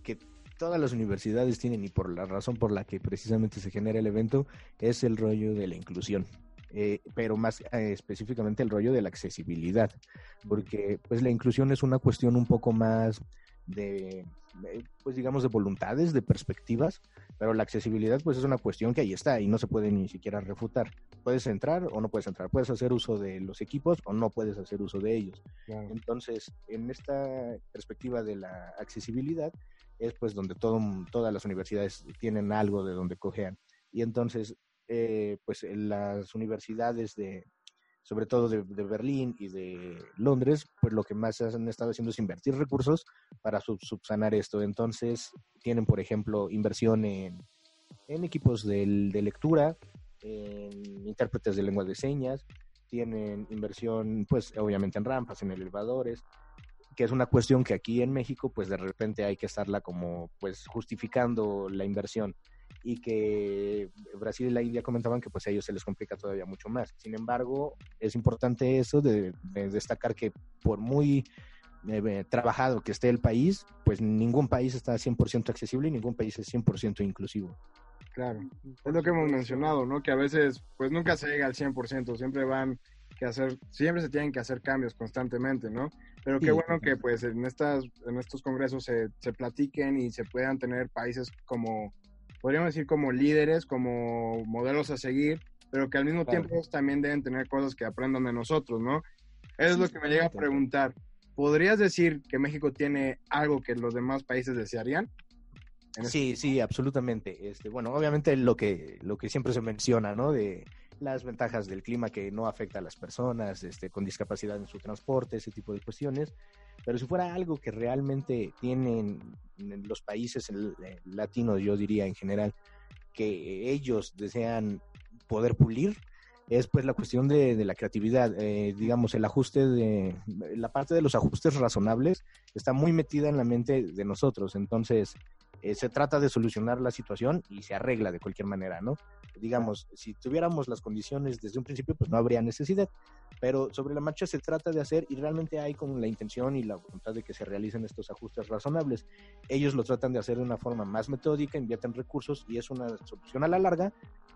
Speaker 6: que todas las universidades tienen y por la razón por la que precisamente se genera el evento es el rollo de la inclusión. Eh, pero más eh, específicamente el rollo de la accesibilidad, porque pues la inclusión es una cuestión un poco más de, pues digamos, de voluntades, de perspectivas, pero la accesibilidad pues es una cuestión que ahí está y no se puede ni siquiera refutar. Puedes entrar o no puedes entrar, puedes hacer uso de los equipos o no puedes hacer uso de ellos. Entonces, en esta perspectiva de la accesibilidad es pues donde todo, todas las universidades tienen algo de donde cojean. Y entonces eh, pues las universidades de, sobre todo de, Berlín y de Londres, pues lo que más han estado haciendo es invertir recursos para subsanar esto. Entonces, tienen, por ejemplo, inversión en, equipos de, de lectura, en intérpretes de lengua de señas, tienen inversión, pues obviamente en rampas, en elevadores, que es una cuestión que aquí en México, pues de repente hay que estarla como, pues justificando la inversión y que Brasil y la India comentaban que pues a ellos se les complica todavía mucho más. Sin embargo, es importante eso de, destacar que por muy eh, trabajado que esté el país, pues ningún país está 100% accesible y ningún país es 100% inclusivo.
Speaker 1: Claro, es lo que hemos mencionado, ¿no? Que a veces pues nunca se llega al 100%, siempre van que hacer, siempre se tienen que hacer cambios constantemente, ¿no? Pero qué bueno que pues en estas en estos congresos se, se platiquen y se puedan tener países como podríamos decir como líderes, como modelos a seguir, pero que al mismo tiempo también deben tener cosas que aprendan de nosotros, ¿no? Eso es lo que me llega a preguntar. ¿Podrías decir que México tiene algo que los demás países desearían?
Speaker 6: Sí, sí, absolutamente. Este, bueno, obviamente lo que, lo que siempre se menciona, ¿no? De las ventajas del clima que no afecta a las personas este, con discapacidad en su transporte, ese tipo de cuestiones. Pero si fuera algo que realmente tienen los países latinos, yo diría en general, que ellos desean poder pulir, es pues la cuestión de, la creatividad, eh, digamos, el ajuste de, la parte de los ajustes razonables está muy metida en la mente de nosotros, entonces eh, se trata de solucionar la situación y se arregla de cualquier manera, ¿no? Digamos, si tuviéramos las condiciones desde un principio, pues no habría necesidad, pero sobre la marcha se trata de hacer y realmente hay con la intención y la voluntad de que se realicen estos ajustes razonables. Ellos lo tratan de hacer de una forma más metódica, invierten recursos y es una solución a la larga,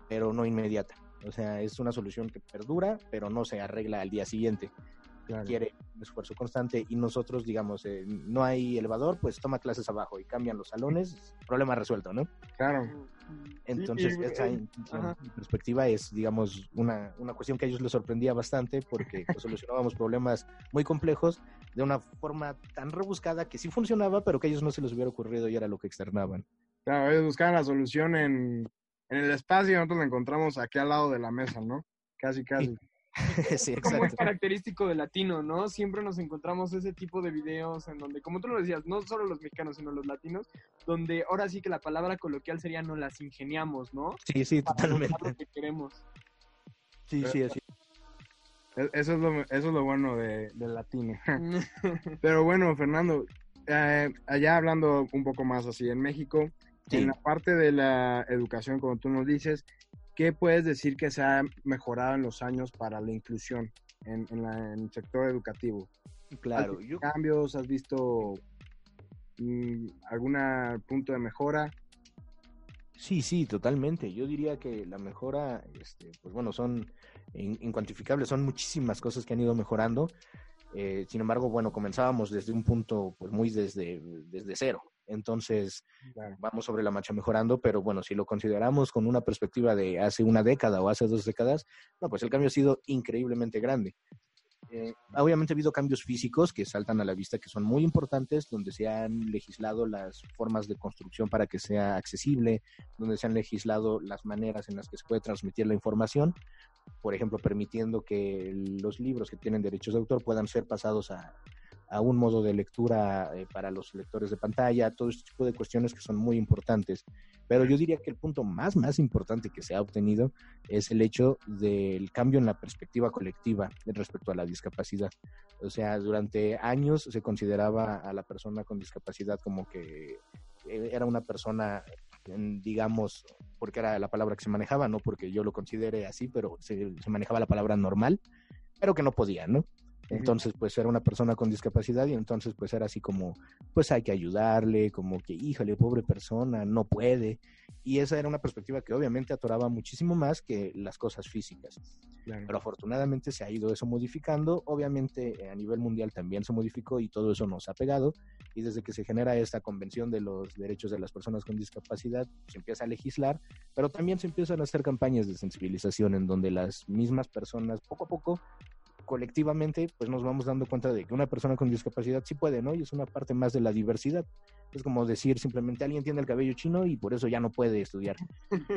Speaker 6: pero no inmediata. O sea, es una solución que perdura, pero no se arregla al día siguiente quiere un esfuerzo constante y nosotros, digamos, eh, no hay elevador, pues toma clases abajo y cambian los salones, problema resuelto, ¿no?
Speaker 1: Claro.
Speaker 6: Entonces, esa perspectiva es, digamos, una, una cuestión que a ellos les sorprendía bastante porque pues, <laughs> solucionábamos problemas muy complejos de una forma tan rebuscada que sí funcionaba, pero que a ellos no se les hubiera ocurrido y era lo que externaban.
Speaker 1: Claro, ellos buscaban la solución en, en el espacio y nosotros la encontramos aquí al lado de la mesa, ¿no? Casi, casi.
Speaker 2: sí, <laughs> <laughs> Como es característico de latino, ¿no? Siempre nos encontramos ese tipo de videos en donde, como tú lo decías, no solo los mexicanos, sino los latinos, donde ahora sí que la palabra coloquial sería no las ingeniamos, ¿no?
Speaker 6: Sí, sí, totalmente. Lo
Speaker 2: que queremos.
Speaker 6: Sí, sí, así.
Speaker 1: E, eso es lo, eso es lo bueno de, del latino. <laughs> Pero bueno, Fernando, eh, allá hablando un poco más así, en México, en la parte de la educación, como tú nos dices, ¿qué puedes decir que se ha mejorado en los años para la inclusión en, el sector educativo?
Speaker 6: Claro.
Speaker 1: ¿Has visto cambios? ¿Has visto mm, algún punto de mejora?
Speaker 6: Sí, sí, totalmente. Yo diría que la mejora, este, pues bueno, son incuantificables, son muchísimas cosas que han ido mejorando. Eh, sin embargo, bueno, comenzábamos desde un punto, pues muy desde, desde cero. Entonces, vamos sobre la marcha mejorando, pero bueno, si lo consideramos con una perspectiva de hace una década o hace dos décadas, no, pues el cambio ha sido increíblemente grande. Eh, obviamente ha habido cambios físicos que saltan a la vista que son muy importantes, donde se han legislado las formas de construcción para que sea accesible, donde se han legislado las maneras en las que se puede transmitir la información, por ejemplo, permitiendo que los libros que tienen derechos de autor puedan ser pasados a, a un modo de lectura eh, para los lectores de pantalla, todo este tipo de cuestiones que son muy importantes. Pero yo diría que el punto más, más importante que se ha obtenido es el hecho del cambio en la perspectiva colectiva respecto a la discapacidad. O sea, durante años se consideraba a la persona con discapacidad como que eh, era una persona, digamos, porque era la palabra que se manejaba, no porque yo lo considere así, pero se, se manejaba la palabra normal, pero que no podía, ¿no? Entonces, pues era una persona con discapacidad y entonces pues era así como, pues hay que ayudarle, como que, híjole, pobre persona, no puede. Y esa era una perspectiva que obviamente atoraba muchísimo más que las cosas físicas. Pero afortunadamente se ha ido eso modificando, obviamente a nivel mundial también se modificó y todo eso nos ha pegado. Y desde que se genera esta convención de los derechos de las personas con discapacidad, se empieza a legislar, pero también se empiezan a hacer campañas de sensibilización en donde las mismas personas poco a poco colectivamente pues nos vamos dando cuenta de que una persona con discapacidad sí puede, ¿no? Y es una parte más de la diversidad. Es como decir simplemente alguien tiene el cabello chino y por eso ya no puede estudiar.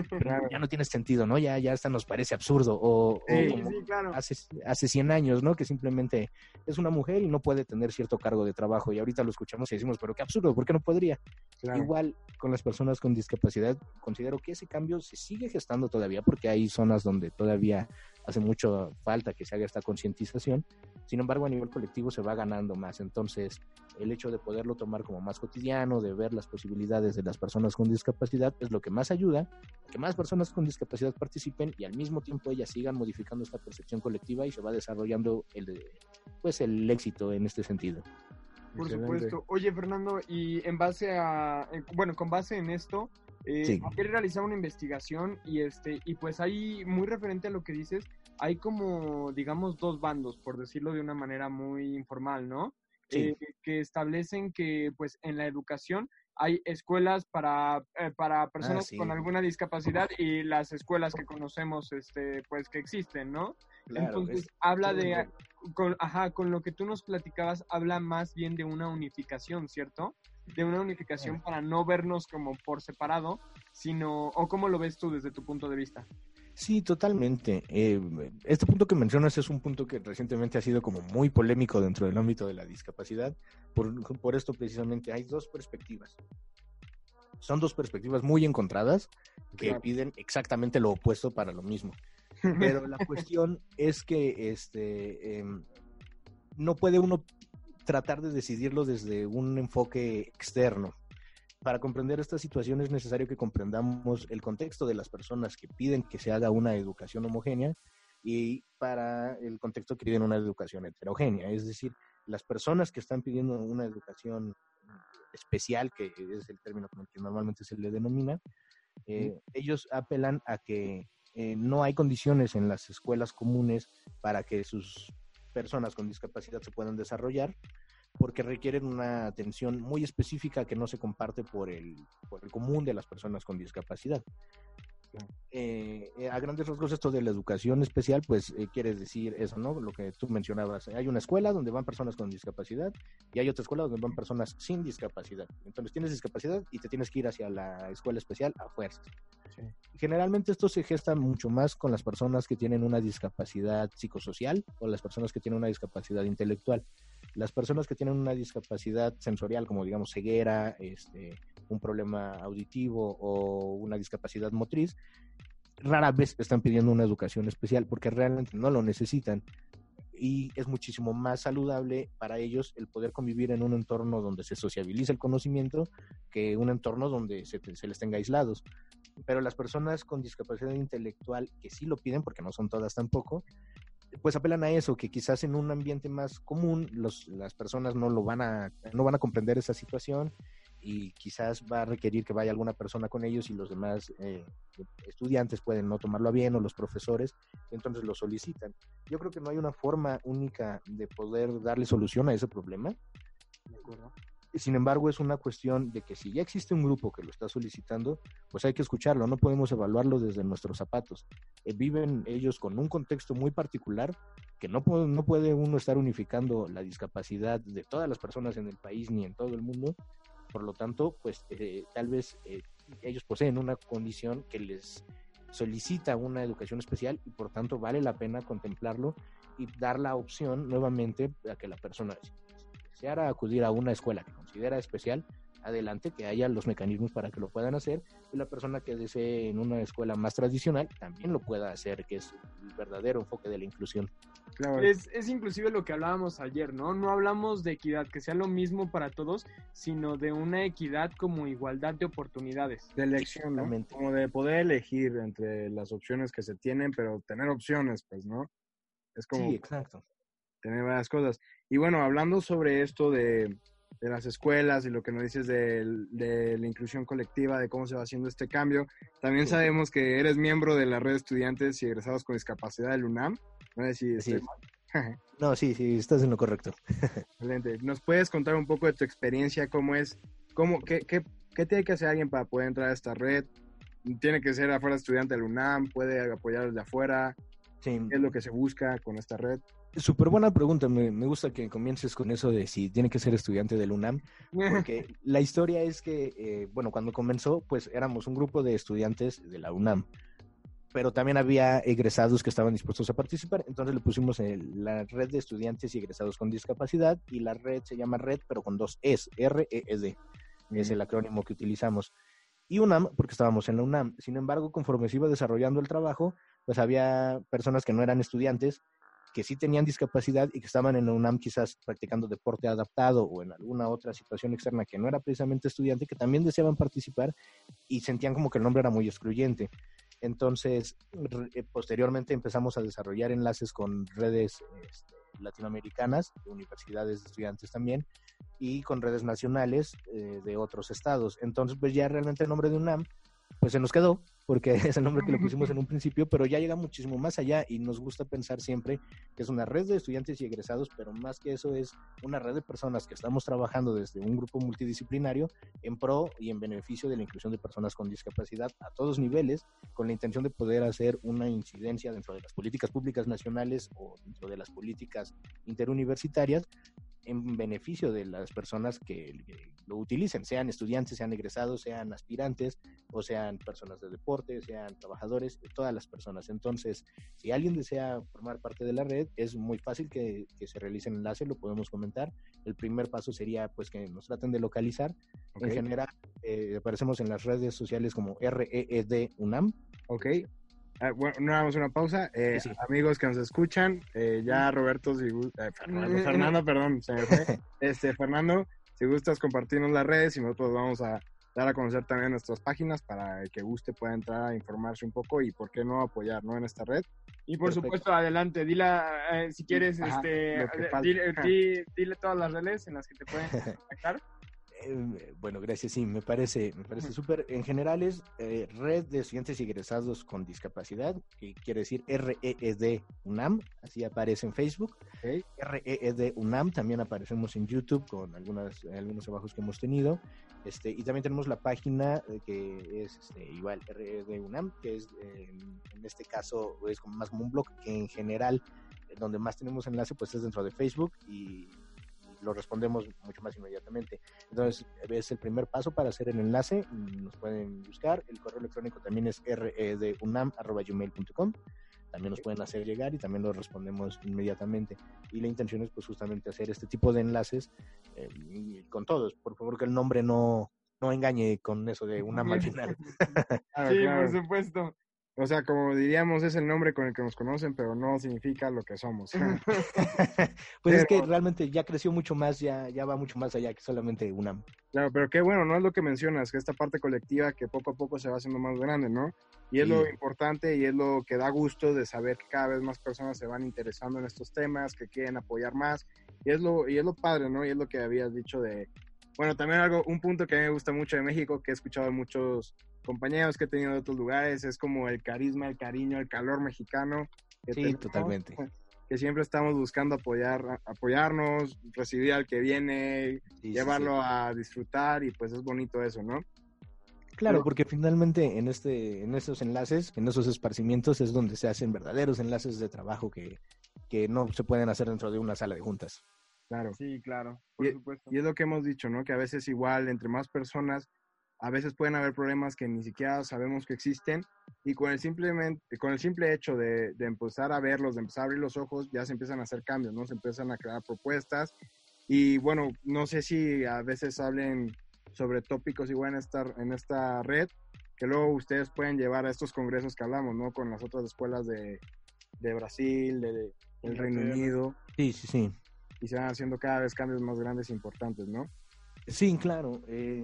Speaker 6: Pero ya no tiene sentido, ¿no? Ya, ya hasta nos parece absurdo. O, o
Speaker 2: Sí,
Speaker 6: como
Speaker 2: sí, claro.
Speaker 6: hace, hace 100 años, ¿no? Que simplemente es una mujer y no puede tener cierto cargo de trabajo. Y ahorita lo escuchamos y decimos, pero qué absurdo, ¿por qué no podría?
Speaker 7: Claro.
Speaker 6: Igual con las personas con discapacidad, considero que ese cambio se sigue gestando todavía porque hay zonas donde todavía hace mucho falta que se haga esta concientización. Sin embargo, a nivel colectivo se va ganando más. Entonces, el hecho de poderlo tomar como más cotidiano, de ver las posibilidades de las personas con discapacidad, es lo que más ayuda a que más personas con discapacidad participen y al mismo tiempo ellas sigan modificando esta percepción colectiva y se va desarrollando el, pues, el éxito en este sentido.
Speaker 2: Por
Speaker 7: Excelente.
Speaker 2: supuesto. Oye, Fernando, y en base a, en- bueno, con base en esto, eh,
Speaker 6: Sí.
Speaker 2: ayer realizaba una investigación y este, y pues ahí, muy referente a lo que dices, hay como, digamos, dos bandos, por decirlo de una manera muy informal, ¿no?
Speaker 6: Sí.
Speaker 2: Eh, que establecen que, pues, en la educación hay escuelas para, eh, para personas
Speaker 6: sí.
Speaker 2: con alguna discapacidad y las escuelas que conocemos, este, pues, que existen, ¿no? Entonces, habla de, con, ajá, con lo que tú nos platicabas, habla más bien de una unificación, ¿cierto? De una unificación para no vernos como por separado, sino, o cómo lo ves tú desde tu punto de vista.
Speaker 6: Sí, totalmente. Eh, este punto que mencionas es un punto que recientemente ha sido como muy polémico dentro del ámbito de la discapacidad. Por, por esto precisamente hay dos perspectivas. Son dos perspectivas muy encontradas que
Speaker 7: Claro.
Speaker 6: piden exactamente lo opuesto para lo mismo. <laughs> Pero la cuestión es que este em, no puede uno tratar de decidirlo desde un enfoque externo. Para comprender esta situación es necesario que comprendamos el contexto de las personas que piden que se haga una educación homogénea y para el contexto que piden una educación heterogénea. Es decir, las personas que están pidiendo una educación especial, que es el término con el que normalmente se le denomina, eh, ellos apelan a que eh, no hay condiciones en las escuelas comunes para que sus personas con discapacidad se puedan desarrollar porque requieren una atención muy específica que no se comparte por el, por el común de las personas con discapacidad. Eh, eh, a grandes rasgos esto de la educación especial, pues eh, quiere decir eso, ¿no? Lo que tú mencionabas. Hay una escuela donde van personas con discapacidad y hay otra escuela donde van personas sin discapacidad. Entonces tienes discapacidad y te tienes que ir hacia la escuela especial a fuerzas. Generalmente esto se gesta mucho más con las personas que tienen una discapacidad psicosocial o las personas que tienen una discapacidad intelectual. Las personas que tienen una discapacidad sensorial, como digamos ceguera, este, un problema auditivo o una discapacidad motriz, rara vez están pidiendo una educación especial porque realmente no lo necesitan y es muchísimo más saludable para ellos el poder convivir en un entorno donde se sociabiliza el conocimiento que un entorno donde se, se les tenga aislados. Pero las personas con discapacidad intelectual que sí lo piden, porque no son todas tampoco, pues apelan a eso, que quizás en un ambiente más común los, las personas no lo van a, no van a comprender esa situación y quizás va a requerir que vaya alguna persona con ellos y los demás eh, estudiantes pueden no tomarlo a bien o los profesores, entonces lo solicitan. Yo creo que no hay una forma única de poder darle solución a ese problema. Sin embargo, es una cuestión de que si ya existe un grupo que lo está solicitando, pues hay que escucharlo, no podemos evaluarlo desde nuestros zapatos. Eh, viven ellos con un contexto muy particular que no, puede, no puede uno estar unificando la discapacidad de todas las personas en el país ni en todo el mundo. Por lo tanto, pues eh, tal vez eh, ellos poseen una condición que les solicita una educación especial y por tanto vale la pena contemplarlo y dar la opción nuevamente a que la persona deseara acudir a una escuela que considera especial, adelante, que haya los mecanismos para que lo puedan hacer y la persona que desee en una escuela más tradicional también lo pueda hacer, que es el verdadero enfoque de la inclusión.
Speaker 7: Claro.
Speaker 2: Es, es inclusive lo que hablábamos ayer, ¿no? No hablamos de equidad, que sea lo mismo para todos, sino de una equidad como igualdad de oportunidades.
Speaker 7: de elección, ¿no? Como de poder elegir entre las opciones que se tienen, pero tener opciones, pues, ¿no? Es como
Speaker 6: Sí, exacto.
Speaker 7: tener varias cosas. Y bueno, hablando sobre esto de, de las escuelas y lo que nos dices de, la inclusión colectiva, de cómo se va haciendo este cambio, también
Speaker 6: Sí.
Speaker 7: sabemos que eres miembro de la red de estudiantes y egresados con discapacidad del UNAM. No sé si
Speaker 6: es. <laughs> No, sí, sí, estás en lo correcto. <laughs>
Speaker 7: Excelente. ¿Nos puedes contar un poco de tu experiencia? ¿Cómo es? Cómo, qué, qué, qué tiene que hacer alguien para poder entrar a esta red? ¿Tiene que ser afuera estudiante del UNAM? ¿Puede apoyar desde afuera?
Speaker 6: Sí.
Speaker 1: ¿Qué es lo que se busca con esta red?
Speaker 6: Súper buena pregunta. Me, me gusta que comiences con eso de si tiene que ser estudiante del UNAM. <laughs> Porque la historia es que, eh, bueno, cuando comenzó, pues éramos un grupo de estudiantes de la UNAM. Pero también había egresados que estaban dispuestos a participar. Entonces le pusimos el- la red de estudiantes y egresados con discapacidad. Y la red se llama red, pero con dos Es, R-E-E-D. Es el acrónimo que utilizamos. Y UNAM, porque estábamos en la UNAM. Sin embargo, conforme se iba desarrollando el trabajo, pues había personas que no eran estudiantes, que sí tenían discapacidad y que estaban en UNAM quizás practicando deporte adaptado o en alguna otra situación externa que no era precisamente estudiante, que también deseaban participar y sentían como que el nombre era muy excluyente. Entonces, eh, posteriormente empezamos a desarrollar enlaces con redes este, latinoamericanas, de universidades de estudiantes también, y con redes nacionales eh, de otros estados. Entonces, pues ya realmente el nombre de UNAM, pues se nos quedó, porque <laughs> es el nombre que le pusimos en un principio, pero ya llega muchísimo más allá y nos gusta pensar siempre que es una red de estudiantes y egresados, pero más que eso es una red de personas que estamos trabajando desde un grupo multidisciplinario en pro y en beneficio de la inclusión de personas con discapacidad a todos niveles, con la intención de poder hacer una incidencia dentro de las políticas públicas nacionales o dentro de las políticas interuniversitarias en beneficio de las personas que, que lo utilicen, sean estudiantes, sean egresados, sean aspirantes o sean personas de deporte, sean trabajadores, todas las personas. Entonces, si alguien desea formar parte de la red, es muy fácil que, que se realice el enlace, lo podemos comentar. El primer paso sería pues que nos traten de localizar. En general, eh, aparecemos en las redes sociales como REED UNAM.
Speaker 1: Ok. Ah, bueno, no damos una pausa. Eh,
Speaker 6: Sí, sí.
Speaker 1: Amigos que nos escuchan, eh, ya Roberto, si eh, Fernando, Fernando, perdón, se me fue. <laughs> Este, Fernando, si gustas compartirnos las redes y nosotros vamos a dar a conocer también nuestras páginas para el que guste pueda entrar a informarse un poco y por qué no apoyar ¿no? en esta red.
Speaker 2: Y por
Speaker 6: Perfecto.
Speaker 2: supuesto, adelante, dila, eh, si quieres,
Speaker 1: Ajá,
Speaker 2: este, eh, dile, di- dile todas las redes en las que te pueden <laughs> contactar.
Speaker 6: Eh, bueno, gracias, sí, me parece, me parece súper. En general es eh, Red de Estudiantes y Egresados con Discapacidad, que quiere decir REED UNAM, así aparece en Facebook.
Speaker 1: Ok.
Speaker 6: REED UNAM, también aparecemos en YouTube con algunas, algunos trabajos que hemos tenido. Este, y también tenemos la página eh, que es este, igual REED UNAM, que es en, en este caso es como más como un blog que en general donde más tenemos enlace pues es dentro de Facebook y lo respondemos mucho más inmediatamente. Entonces, es el primer paso para hacer el enlace. Nos pueden buscar. El correo electrónico también es redunam.gmail.com. También nos pueden hacer llegar y también lo respondemos inmediatamente. Y la intención es pues justamente hacer este tipo de enlaces eh, y con todos. Por favor, que el nombre no, no engañe con eso de UNAM <laughs> al final.
Speaker 1: Claro,
Speaker 2: sí, por supuesto.
Speaker 1: O sea, como diríamos, es el nombre con el que nos conocen, pero no significa lo que somos. <laughs> <laughs>
Speaker 6: pues es que realmente ya creció mucho más, ya, ya va mucho más allá que solamente UNAM.
Speaker 1: Claro, pero qué bueno, ¿no? Es lo que mencionas, que esta parte colectiva que poco a poco se va haciendo más grande, ¿no? Y es lo importante y es lo que da gusto de saber que cada vez más personas se van interesando en estos temas, que quieren apoyar más. Y es lo, y es lo padre, ¿no? Y es lo que habías dicho de... Bueno, también algo, un punto que a mí me gusta mucho de México, que he escuchado de muchos compañeros que he tenido de otros lugares, es como el carisma, el cariño, el calor mexicano. que
Speaker 6: Sí,
Speaker 1: tenemos,
Speaker 6: totalmente.
Speaker 1: Que siempre estamos buscando apoyar, apoyarnos, recibir al que viene,
Speaker 6: Sí,
Speaker 1: llevarlo
Speaker 6: sí.
Speaker 1: a disfrutar y pues es bonito eso, ¿no?
Speaker 6: Claro, porque finalmente en este, en esos enlaces, en esos esparcimientos es donde se hacen verdaderos enlaces de trabajo que, que no se pueden hacer dentro de una sala de juntas.
Speaker 1: Claro.
Speaker 2: Sí, claro, por supuesto.
Speaker 1: Y es lo que hemos dicho, ¿no? Que a veces igual entre más personas, a veces pueden haber problemas que ni siquiera sabemos que existen y con el, simplemente, con el simple hecho de, de empezar a verlos, de empezar a abrir los ojos, ya se empiezan a hacer cambios, ¿no? Se empiezan a crear propuestas y bueno, no sé si a veces hablen sobre tópicos igual en esta, en esta red, que luego ustedes pueden llevar a estos congresos que hablamos, ¿no? Con las otras escuelas de, de Brasil, de, de- del Reino. Unido,
Speaker 6: Sí, sí, sí.
Speaker 1: Y se van haciendo cada vez cambios más grandes e importantes, ¿no?
Speaker 6: Sí, claro. eh,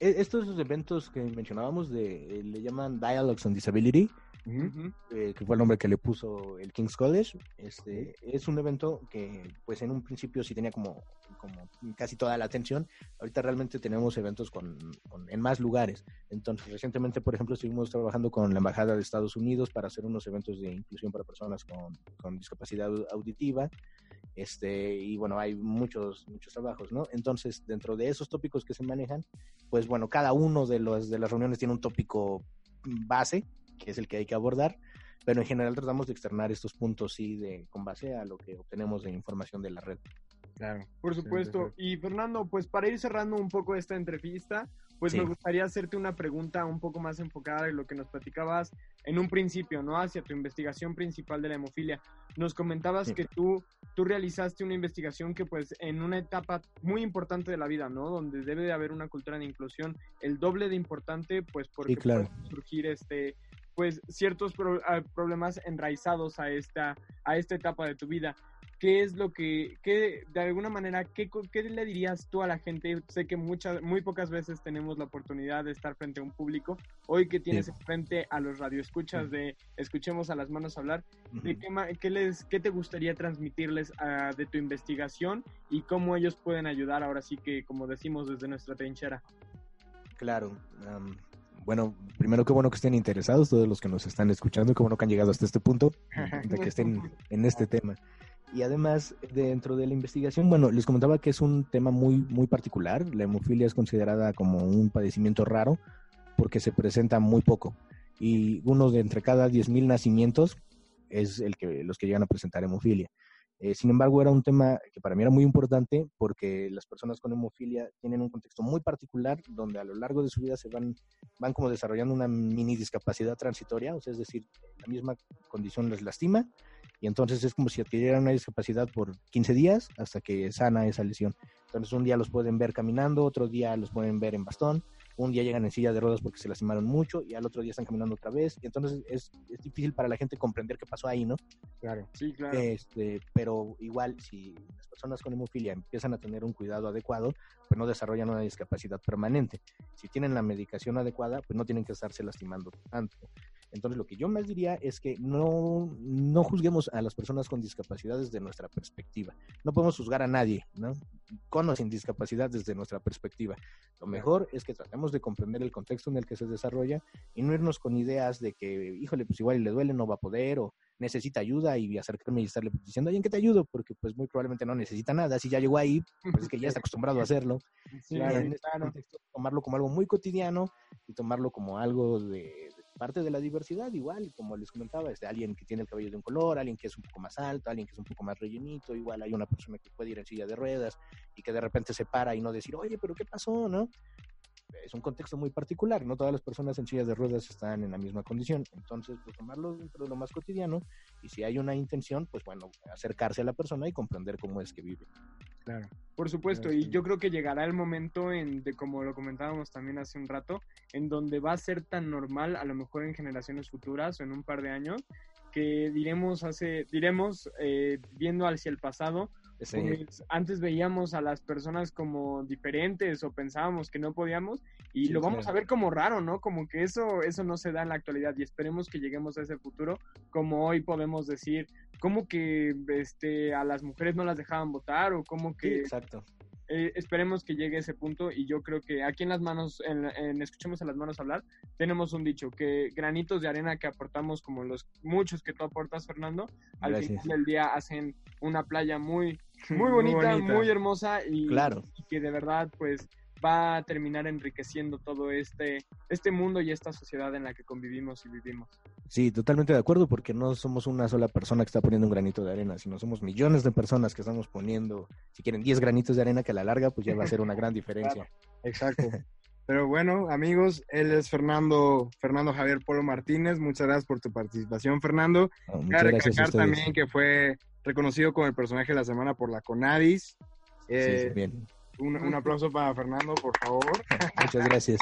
Speaker 6: e- estos eventos que mencionábamos de, eh, le llaman Dialogues on Disability, eh, que fue el nombre que le puso el King's College. Este, es un evento que, pues en un principio sí tenía como, como casi toda la atención. Ahorita realmente tenemos eventos con, con- en más lugares. Entonces, recientemente, por ejemplo, estuvimos trabajando con la Embajada de Estados Unidos para hacer unos eventos de inclusión para personas con, con discapacidad au- auditiva. Este, y bueno, hay muchos, muchos trabajos, ¿no? Entonces, dentro de esos tópicos que se manejan, pues bueno, cada uno de, los, de las reuniones tiene un tópico base, que es el que hay que abordar. pero en general tratamos de externar estos puntos, sí, de, con base a lo que obtenemos de información de la red.
Speaker 7: Claro.
Speaker 2: Por supuesto. Y Fernando, pues para ir cerrando un poco esta entrevista, pues
Speaker 6: Sí.
Speaker 2: me gustaría hacerte una pregunta un poco más enfocada en lo que nos platicabas en un principio, ¿no? Hacia tu investigación principal de la hemofilia. Nos comentabas
Speaker 6: Sí.
Speaker 2: que tú, tú realizaste una investigación que pues en una etapa muy importante de la vida, ¿no? Donde debe de haber una cultura de inclusión el doble de importante, pues porque
Speaker 6: claro.
Speaker 2: pueden surgir este pues ciertos pro- ah, problemas enraizados a esta a esta etapa de tu vida. ¿Qué es lo que, qué, de alguna manera, ¿qué, qué le dirías tú a la gente? Sé que muchas, muy pocas veces tenemos la oportunidad de estar frente a un público. Hoy que tienes
Speaker 6: Sí.
Speaker 2: frente a los radioescuchas de Escuchemos a las manos hablar, ¿de qué, qué les, ¿qué te gustaría transmitirles ah, de tu investigación y cómo ellos pueden ayudar ahora sí que, como decimos, desde nuestra trinchera?
Speaker 6: Claro. am, bueno, primero qué bueno que estén interesados todos los que nos están escuchando, qué bueno que han llegado hasta este punto, de que <laughs> estén en este tema. Y además, dentro de la investigación, bueno, les comentaba que es un tema muy, muy particular. La hemofilia es considerada como un padecimiento raro porque se presenta muy poco. Y uno de entre cada 10.000 nacimientos es el que, los que llegan a presentar hemofilia. Eh, sin embargo, era un tema que para mí era muy importante porque las personas con hemofilia tienen un contexto muy particular donde a lo largo de su vida se van, van como desarrollando una mini discapacidad transitoria, o sea, es decir, la misma condición les lastima y entonces es como si adquirieran una discapacidad por 15 días hasta que sana esa lesión. Entonces un día los pueden ver caminando, otro día los pueden ver en bastón, un día llegan en silla de ruedas porque se lastimaron mucho y al otro día están caminando otra vez y entonces es, es difícil para la gente comprender qué pasó ahí, ¿no?
Speaker 7: Claro.
Speaker 2: Sí, claro.
Speaker 6: Este, pero igual, si las personas con hemofilia empiezan a tener un cuidado adecuado, pues no desarrollan una discapacidad permanente. Si tienen la medicación adecuada, pues no tienen que estarse lastimando tanto. Entonces, lo que yo más diría es que no, no juzguemos a las personas con discapacidad desde nuestra perspectiva. No podemos juzgar a nadie, ¿no? Con o sin discapacidad desde nuestra perspectiva. Lo mejor es que tratemos de comprender el contexto en el que se desarrolla y no irnos con ideas de que, híjole, pues igual le duele, no va a poder, o necesita ayuda y acercarme y estarle diciendo, oye, ¿en qué te ayudo? Porque pues muy probablemente no necesita nada. Si ya llegó ahí, pues es que ya está acostumbrado a hacerlo.
Speaker 2: Sí,
Speaker 6: Y en este
Speaker 2: claro.
Speaker 6: contexto, tomarlo como algo muy cotidiano y tomarlo como algo de parte de la diversidad, igual, como les comentaba, este, alguien que tiene el cabello de un color, alguien que es un poco más alto, alguien que es un poco más rellenito, igual hay una persona que puede ir en silla de ruedas y que de repente se para y no decir, oye, pero ¿qué pasó? ¿No? Es un contexto muy particular, no todas las personas en sillas de ruedas están en la misma condición, entonces pues tomarlo dentro de lo más cotidiano y si hay una intención, pues bueno, acercarse a la persona y comprender cómo es que vive.
Speaker 7: Claro.
Speaker 2: Por supuesto, y yo creo que llegará el momento en, de como lo comentábamos también hace un rato, en donde va a ser tan normal, a lo mejor en generaciones futuras o en un par de años, que diremos hace, diremos eh, viendo hacia el pasado, Pues, antes veíamos a las personas como diferentes o pensábamos que no podíamos y
Speaker 6: Sí,
Speaker 2: lo vamos
Speaker 6: claro.
Speaker 2: a ver como raro, ¿no? Como que eso eso no se da en la actualidad y esperemos que lleguemos a ese futuro como hoy podemos decir, como que este a las mujeres no las dejaban votar o como
Speaker 6: Sí,
Speaker 2: que
Speaker 6: exacto.
Speaker 2: Eh, esperemos que llegue ese punto y yo creo que aquí en las manos, en, en Escuchemos a las manos hablar, tenemos un dicho, que granitos de arena que aportamos como los muchos que tú aportas, Fernando, al
Speaker 6: Gracias.
Speaker 2: final del día hacen una playa muy, <laughs> muy bonita, muy, hermosa y,
Speaker 6: Claro.
Speaker 2: y que de verdad pues va a terminar enriqueciendo todo este, este mundo y esta sociedad en la que convivimos y vivimos.
Speaker 6: Sí, totalmente de acuerdo, porque no somos una sola persona que está poniendo un granito de arena, sino somos millones de personas que estamos poniendo, si quieren, 10 granitos de arena, que a la larga pues ya va a ser una gran <laughs> diferencia.
Speaker 7: Exacto. Pero bueno, amigos, él es Fernando, Fernando Javier Polo Martínez. Muchas gracias por tu participación, Fernando.
Speaker 6: No, muchas
Speaker 7: Cabe
Speaker 6: gracias a
Speaker 7: recalcar también que fue reconocido como el personaje de la semana por la Conadis.
Speaker 6: Sí,
Speaker 7: Eh,
Speaker 6: sí, bien.
Speaker 7: Un, un aplauso para Fernando, por favor. <laughs>
Speaker 6: Muchas gracias.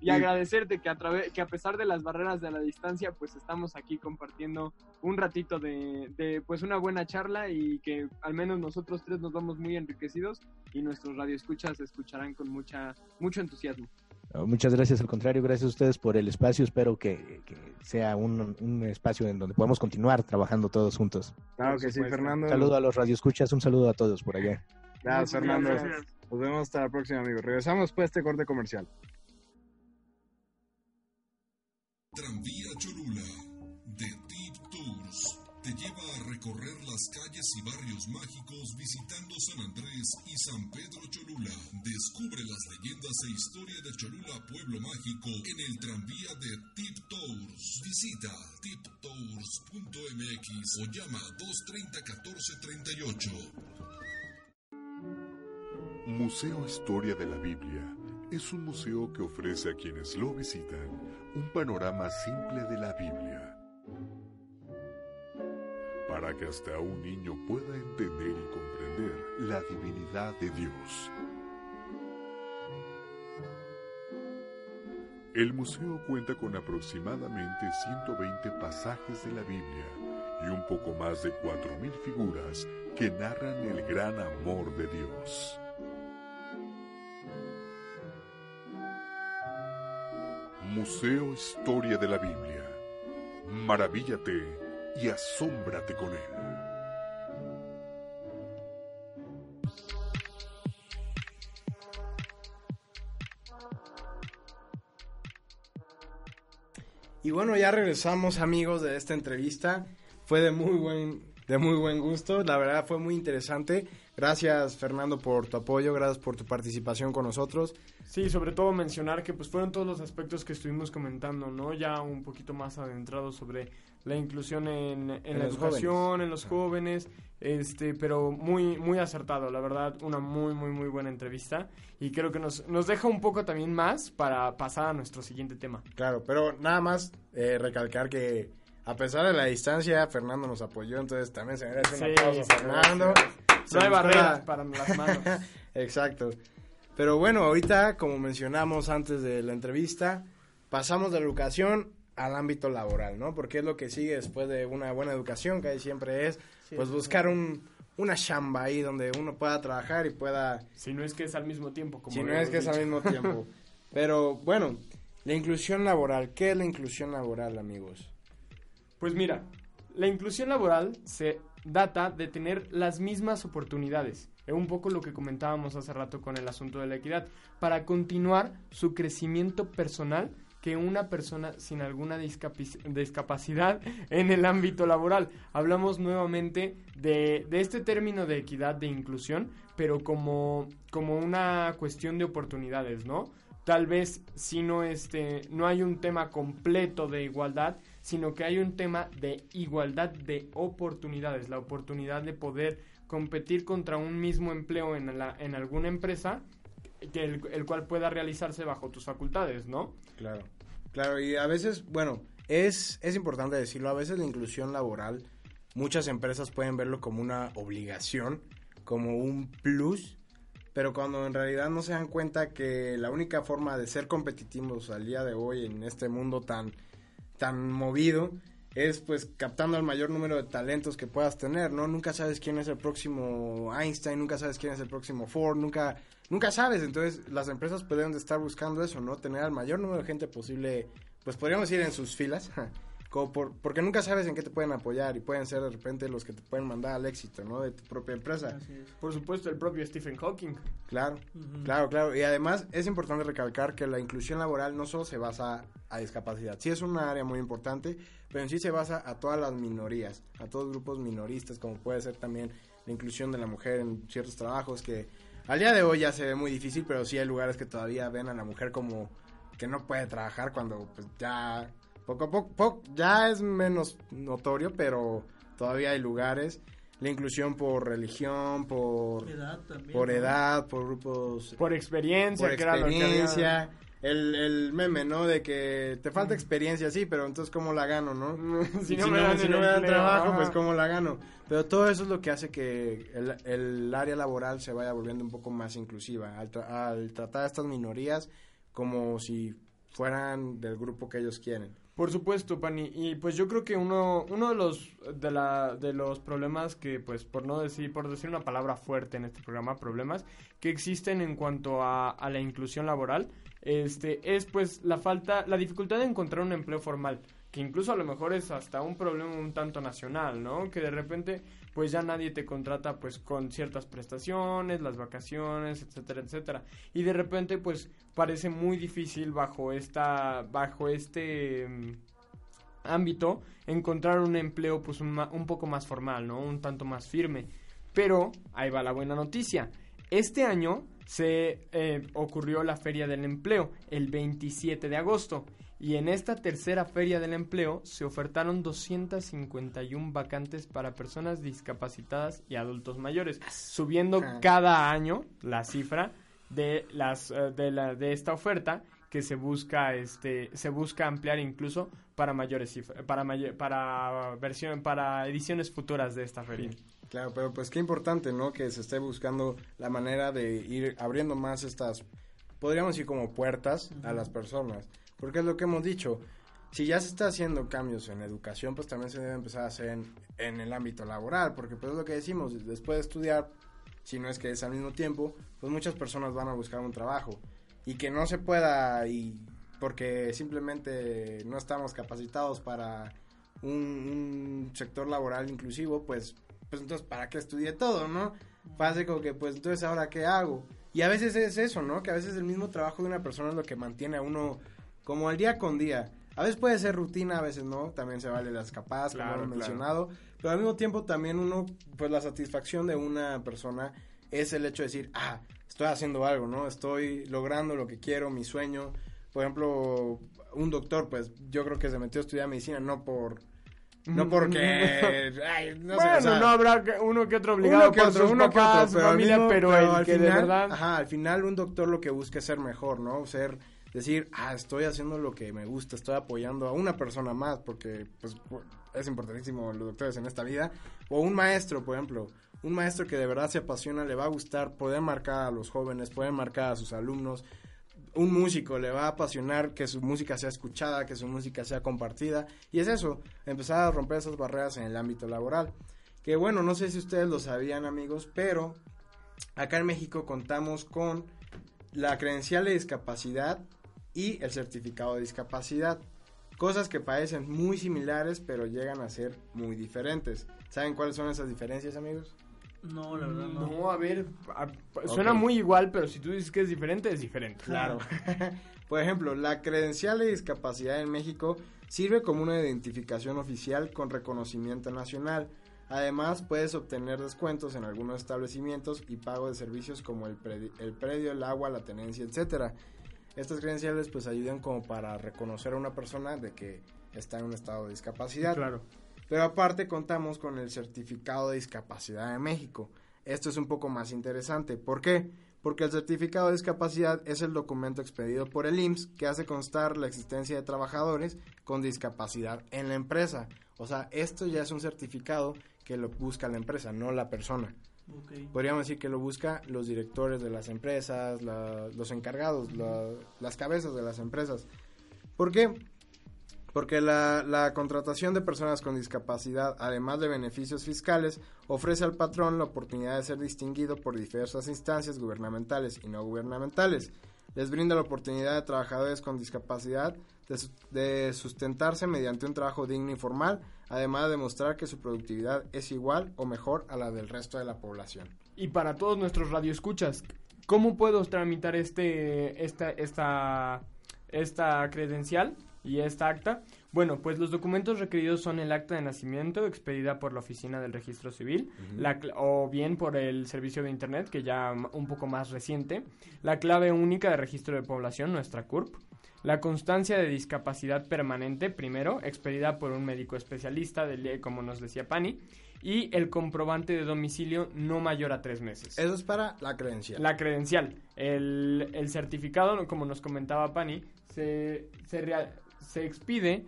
Speaker 2: Y agradecerte que a, través, que a pesar de las barreras de la distancia, pues estamos aquí compartiendo un ratito de, de, pues una buena charla y que al menos nosotros tres nos vamos muy enriquecidos y nuestros radioescuchas escucharán con mucha mucho entusiasmo.
Speaker 6: Muchas gracias, al contrario, gracias a ustedes por el espacio. Espero que, que sea un, un espacio en donde podamos continuar trabajando todos juntos.
Speaker 7: Claro que sí. Fernando.
Speaker 6: Un saludo a los radioescuchas, un saludo a todos por allá.
Speaker 7: Gracias, Fernando.
Speaker 2: gracias.
Speaker 7: Nos vemos hasta la próxima, amigos. Regresamos después de este corte comercial.
Speaker 4: Tranvía Cholula de Tip Tours te te lleva a recorrer las calles y barrios mágicos visitando San Andrés y San Pedro Cholula. Descubre las leyendas e historia de Cholula Pueblo Mágico en el tranvía de Tip Tours. Visita tiptours.mx o llama 230 1438.
Speaker 5: Museo Historia de la Biblia es un museo que ofrece a quienes lo visitan un panorama simple de la Biblia para que hasta un niño pueda entender y comprender la divinidad de Dios. El museo cuenta con aproximadamente 120 pasajes de la Biblia y un poco más de 4.000 figuras que narran el gran amor de Dios. Museo Historia de la Biblia. Maravíllate y asómbrate con él.
Speaker 1: Y bueno, ya regresamos amigos de esta entrevista. Fue de muy buen, de muy buen gusto. La verdad fue muy interesante. Gracias Fernando por tu apoyo, gracias por tu participación con nosotros.
Speaker 2: Sí, sobre todo mencionar que pues fueron todos los aspectos que estuvimos comentando, ¿no? Ya un poquito más adentrados sobre la inclusión en, en, la educación, en los jóvenes, este, pero muy, muy acertado, la verdad, una muy, muy, muy buena entrevista y creo que nos, nos deja un poco también más para pasar a nuestro siguiente tema.
Speaker 1: Claro, pero nada más eh, recalcar que a pesar de la distancia, Fernando nos apoyó, entonces también se merece un aplauso Fernando.
Speaker 2: No hay barreras para las manos. <laughs>
Speaker 1: Exacto. Pero bueno, ahorita, como mencionamos antes de la entrevista, pasamos de la educación al ámbito laboral, ¿no? Porque es lo que sigue después de una buena educación, que ahí siempre es, pues buscar un, una chamba ahí donde uno pueda trabajar y pueda...
Speaker 2: Si no es que es al mismo tiempo, como
Speaker 1: Si no es que es al mismo tiempo. <laughs> Pero bueno, la inclusión laboral, ¿qué es la inclusión laboral, amigos?
Speaker 2: Pues mira, la inclusión laboral se data de tener las mismas oportunidades. Es un poco lo que comentábamos hace rato con el asunto de la equidad, para continuar su crecimiento personal que una persona sin alguna discapacidad en el ámbito laboral. Hablamos nuevamente de, de, este término de equidad, de inclusión, pero como, como una cuestión de oportunidades, ¿no? Tal vez si no, este, no hay un tema completo de igualdad, sino que hay un tema de igualdad de oportunidades, la oportunidad de poder competir contra un mismo empleo en, la, en alguna empresa que el, el, cual pueda realizarse bajo tus facultades, ¿no?
Speaker 1: Claro, claro, y a veces, bueno, es, es importante decirlo, a veces la inclusión laboral, muchas empresas pueden verlo como una obligación, como un plus, pero cuando en realidad no se dan cuenta que la única forma de ser competitivos al día de hoy en este mundo tan tan movido es pues captando el mayor número de talentos que puedas tener, ¿no? Nunca sabes quién es el próximo Einstein, nunca sabes quién es el próximo Ford, nunca nunca sabes, entonces las empresas pueden estar buscando eso, ¿no? Tener al mayor número de gente posible, pues podríamos ir en sus filas, <laughs> como por, porque nunca sabes en qué te pueden apoyar y pueden ser de repente los que te pueden mandar al éxito, ¿no? De tu propia empresa.
Speaker 2: Por supuesto, el propio Stephen Hawking.
Speaker 1: Claro, claro, claro. Y además es importante recalcar que la inclusión laboral no solo se basa a discapacidad. Sí es una área muy importante, pero en sí se basa a todas las minorías, a todos grupos minoristas, como puede ser también la inclusión de la mujer en ciertos trabajos que al día de hoy ya se ve muy difícil, pero sí hay lugares que todavía ven a la mujer como que no puede trabajar cuando pues ya poco a poco, ya es menos notorio, pero todavía hay lugares. La inclusión por religión, por
Speaker 3: edad, también,
Speaker 1: por,
Speaker 3: ¿no?
Speaker 1: edad por grupos...
Speaker 2: Por experiencia,
Speaker 1: por experiencia. El, el meme, ¿no? De que te falta experiencia, sí, pero entonces ¿cómo la gano, no?
Speaker 2: si <laughs>
Speaker 1: si
Speaker 2: no me dan
Speaker 1: si
Speaker 2: el
Speaker 1: no me dan
Speaker 2: empleo,
Speaker 1: trabajo,
Speaker 2: ajá.
Speaker 1: pues ¿cómo la gano? Pero todo eso es lo que hace que el, el área laboral se vaya volviendo un poco más inclusiva, al, tra- al tratar a estas minorías como si fueran del grupo que ellos quieren.
Speaker 2: Por supuesto, Pani. Y pues yo creo que uno, uno de los de la, de los problemas que, pues, por no decir, por decir una palabra fuerte en este programa, problemas que existen en cuanto a, a la inclusión laboral, este, es pues la falta, la dificultad de encontrar un empleo formal, que incluso a lo mejor es hasta un problema un tanto nacional, ¿no? Que de repente, pues ya nadie te contrata pues con ciertas prestaciones, las vacaciones, etcétera, etcétera. Y de repente, pues parece muy difícil bajo esta, bajo este, mm, ámbito encontrar un empleo pues un, un poco más formal, ¿no? Un tanto más firme. Pero ahí va la buena noticia. Este año se eh, ocurrió la Feria del Empleo, el 27 de agosto. Y en esta tercera Feria del Empleo se ofertaron 251 vacantes para personas discapacitadas y adultos mayores, subiendo
Speaker 1: Ah.
Speaker 2: cada año la cifra de las eh, de la de esta oferta que se busca este se busca ampliar incluso para mayores cifras, para mayor- para versión para ediciones futuras de esta feria.
Speaker 1: Claro, pero pues qué importante, ¿no? Que se esté buscando la manera de ir abriendo más estas, podríamos decir como puertas a las personas. Porque es lo que hemos dicho, si ya se está haciendo cambios en educación, pues también se debe empezar a hacer en, el ámbito laboral, porque pues es lo que decimos, después de estudiar, si no es que es al mismo tiempo, pues muchas personas van a buscar un trabajo. Y que no se pueda, y porque simplemente no estamos capacitados para un, un sector laboral inclusivo, pues, pues entonces, ¿para qué estudié todo, no? Pase como que, pues, entonces, ¿ahora qué hago? Y a veces es eso, ¿no? Que a veces el mismo trabajo de una persona es lo que mantiene a uno como al día con día. A veces puede ser rutina, a veces no, también se vale las capaces, como
Speaker 2: Claro,
Speaker 1: lo he
Speaker 2: claro.
Speaker 1: mencionado, pero al mismo tiempo también uno, pues la satisfacción de una persona es el hecho de decir, ah, estoy haciendo algo, ¿no? Estoy logrando lo que quiero, mi sueño. Por ejemplo, un doctor, pues yo creo que se metió a estudiar medicina no por... No porque... <laughs> ay, no sé,
Speaker 2: bueno,
Speaker 1: o sea,
Speaker 2: no habrá uno que otro obligado
Speaker 1: uno que
Speaker 2: por
Speaker 1: otro,
Speaker 2: sus
Speaker 1: uno que otro, pero
Speaker 2: familia,
Speaker 1: mismo-
Speaker 2: pero,
Speaker 1: al
Speaker 2: que de
Speaker 1: final,
Speaker 2: verdad
Speaker 1: ajá, al final un doctor lo que busca es ser mejor, ¿no? Ser, decir, ah, estoy haciendo lo que me gusta, estoy apoyando a una persona más, porque, pues, es importantísimo los doctores en esta vida, o un maestro, por ejemplo, un maestro que de verdad se apasiona, le va a gustar poder marcar a los jóvenes, poder marcar a sus alumnos, un músico le va a apasionar que su música sea escuchada, que su música sea compartida. Y es eso, empezar a romper esas barreras en el ámbito laboral. Que bueno, no sé si ustedes lo sabían amigos, pero acá en México contamos con la credencial de discapacidad y el certificado de discapacidad. Cosas que parecen muy similares, pero llegan a ser muy diferentes. ¿Saben cuáles son esas diferencias, amigos?
Speaker 3: No, la verdad no.
Speaker 2: No, a ver, a- suena muy igual, pero si tú dices que es diferente, es diferente.
Speaker 1: Claro. <laughs> Por ejemplo, la credencial de discapacidad en México sirve como una identificación oficial con reconocimiento nacional. Además, puedes obtener descuentos en algunos establecimientos y pago de servicios como el, predi- el predio, el agua, la tenencia, etcétera. Estas credenciales pues ayudan como para reconocer a una persona de que está en un estado de discapacidad.
Speaker 2: Claro.
Speaker 1: Pero aparte contamos con el certificado de discapacidad de México. Esto es un poco más interesante. ¿Por qué? Porque el certificado de discapacidad es el documento expedido por el IMSS que hace constar la existencia de trabajadores con discapacidad en la empresa. O sea, esto ya es un certificado que lo busca la empresa, no la persona. Podríamos decir que lo busca los directores de las empresas, los encargados, la- las cabezas de las empresas. ¿Por qué? Porque la, la contratación de personas con discapacidad, además de beneficios fiscales, ofrece al patrón la oportunidad de ser distinguido por diversas instancias gubernamentales y no gubernamentales. Les brinda la oportunidad a trabajadores con discapacidad de, su- de sustentarse mediante un trabajo digno y formal, además de demostrar que su productividad es igual o mejor a la del resto de la población.
Speaker 2: Y para todos nuestros radioescuchas, ¿cómo puedo tramitar este esta esta esta credencial y esta acta? Bueno, pues los documentos requeridos son el acta de nacimiento expedida por la Oficina del Registro Civil, la o bien por el servicio de Internet, que ya un poco más reciente, la clave única de registro de población, nuestra CURP, la constancia de discapacidad permanente, primero, expedida por un médico especialista, del- como nos decía Pani, y el comprobante de domicilio no mayor a tres meses.
Speaker 1: Eso es para la credencial.
Speaker 2: La credencial. El, el certificado, como nos comentaba Pani, se, se, rea- se expide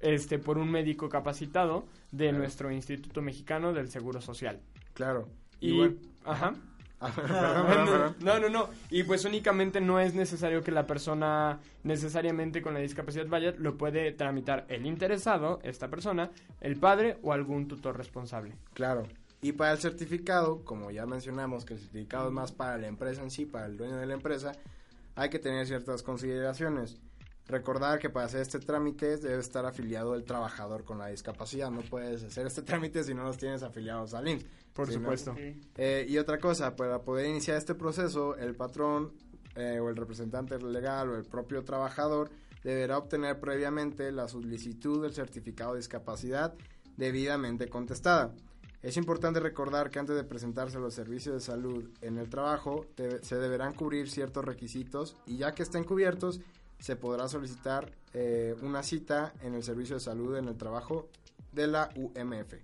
Speaker 2: este, por un médico capacitado de
Speaker 1: Claro.
Speaker 2: nuestro Instituto Mexicano del Seguro Social.
Speaker 1: Claro.
Speaker 2: Y,
Speaker 1: bueno-
Speaker 2: ajá.
Speaker 1: Ah. <laughs>
Speaker 2: No, no, no. Y pues únicamente no es necesario que la persona necesariamente con la discapacidad vaya, lo puede tramitar el interesado, esta persona, el padre o algún tutor responsable.
Speaker 1: Claro. Y para el certificado, como ya mencionamos que el certificado es más para la empresa en sí, para el dueño de la empresa, hay que tener ciertas consideraciones. Recordar que para hacer este trámite debe estar afiliado el trabajador con la discapacidad. No puedes hacer este <laughs> trámite si no los tienes afiliados al IMSS.
Speaker 2: Por
Speaker 1: no-
Speaker 2: supuesto.
Speaker 1: Eh, y otra cosa, para poder iniciar este proceso, el patrón eh, o el representante legal o el propio trabajador deberá obtener previamente la solicitud del certificado de discapacidad debidamente contestada. Es importante recordar que antes de presentarse a los servicios de salud en el trabajo, se deberán cubrir ciertos requisitos y ya que estén cubiertos, se podrá solicitar eh, una cita en el servicio de salud en el trabajo de la UMF,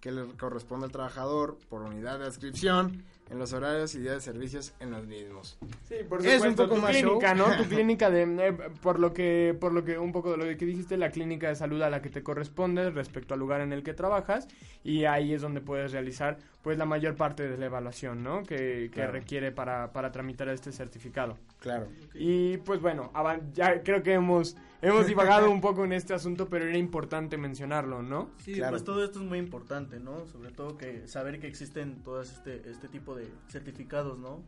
Speaker 1: que le corresponde al trabajador por unidad de adscripción en los horarios y días de servicios en los mismos.
Speaker 2: Sí, por
Speaker 1: Es
Speaker 2: supuesto,
Speaker 1: un poco
Speaker 2: tu
Speaker 1: más
Speaker 2: clínica,
Speaker 1: show.
Speaker 2: ¿no? <laughs> Tu clínica de, eh, por lo que, por lo que, un poco de lo que dijiste, la clínica de salud a la que te corresponde respecto al lugar en el que trabajas y ahí es donde puedes realizar, pues, la mayor parte de la evaluación, ¿no? Que, que
Speaker 1: Claro.
Speaker 2: requiere para, para tramitar este certificado.
Speaker 1: Claro.
Speaker 2: Y pues bueno, avan- ya creo que hemos, hemos <laughs> divagado un poco en este asunto, pero era importante mencionarlo, ¿no?
Speaker 3: Sí,
Speaker 1: Claro.
Speaker 3: pues todo esto es muy importante, ¿no? Sobre todo que saber que existen todos este, este tipo de certificados, ¿no?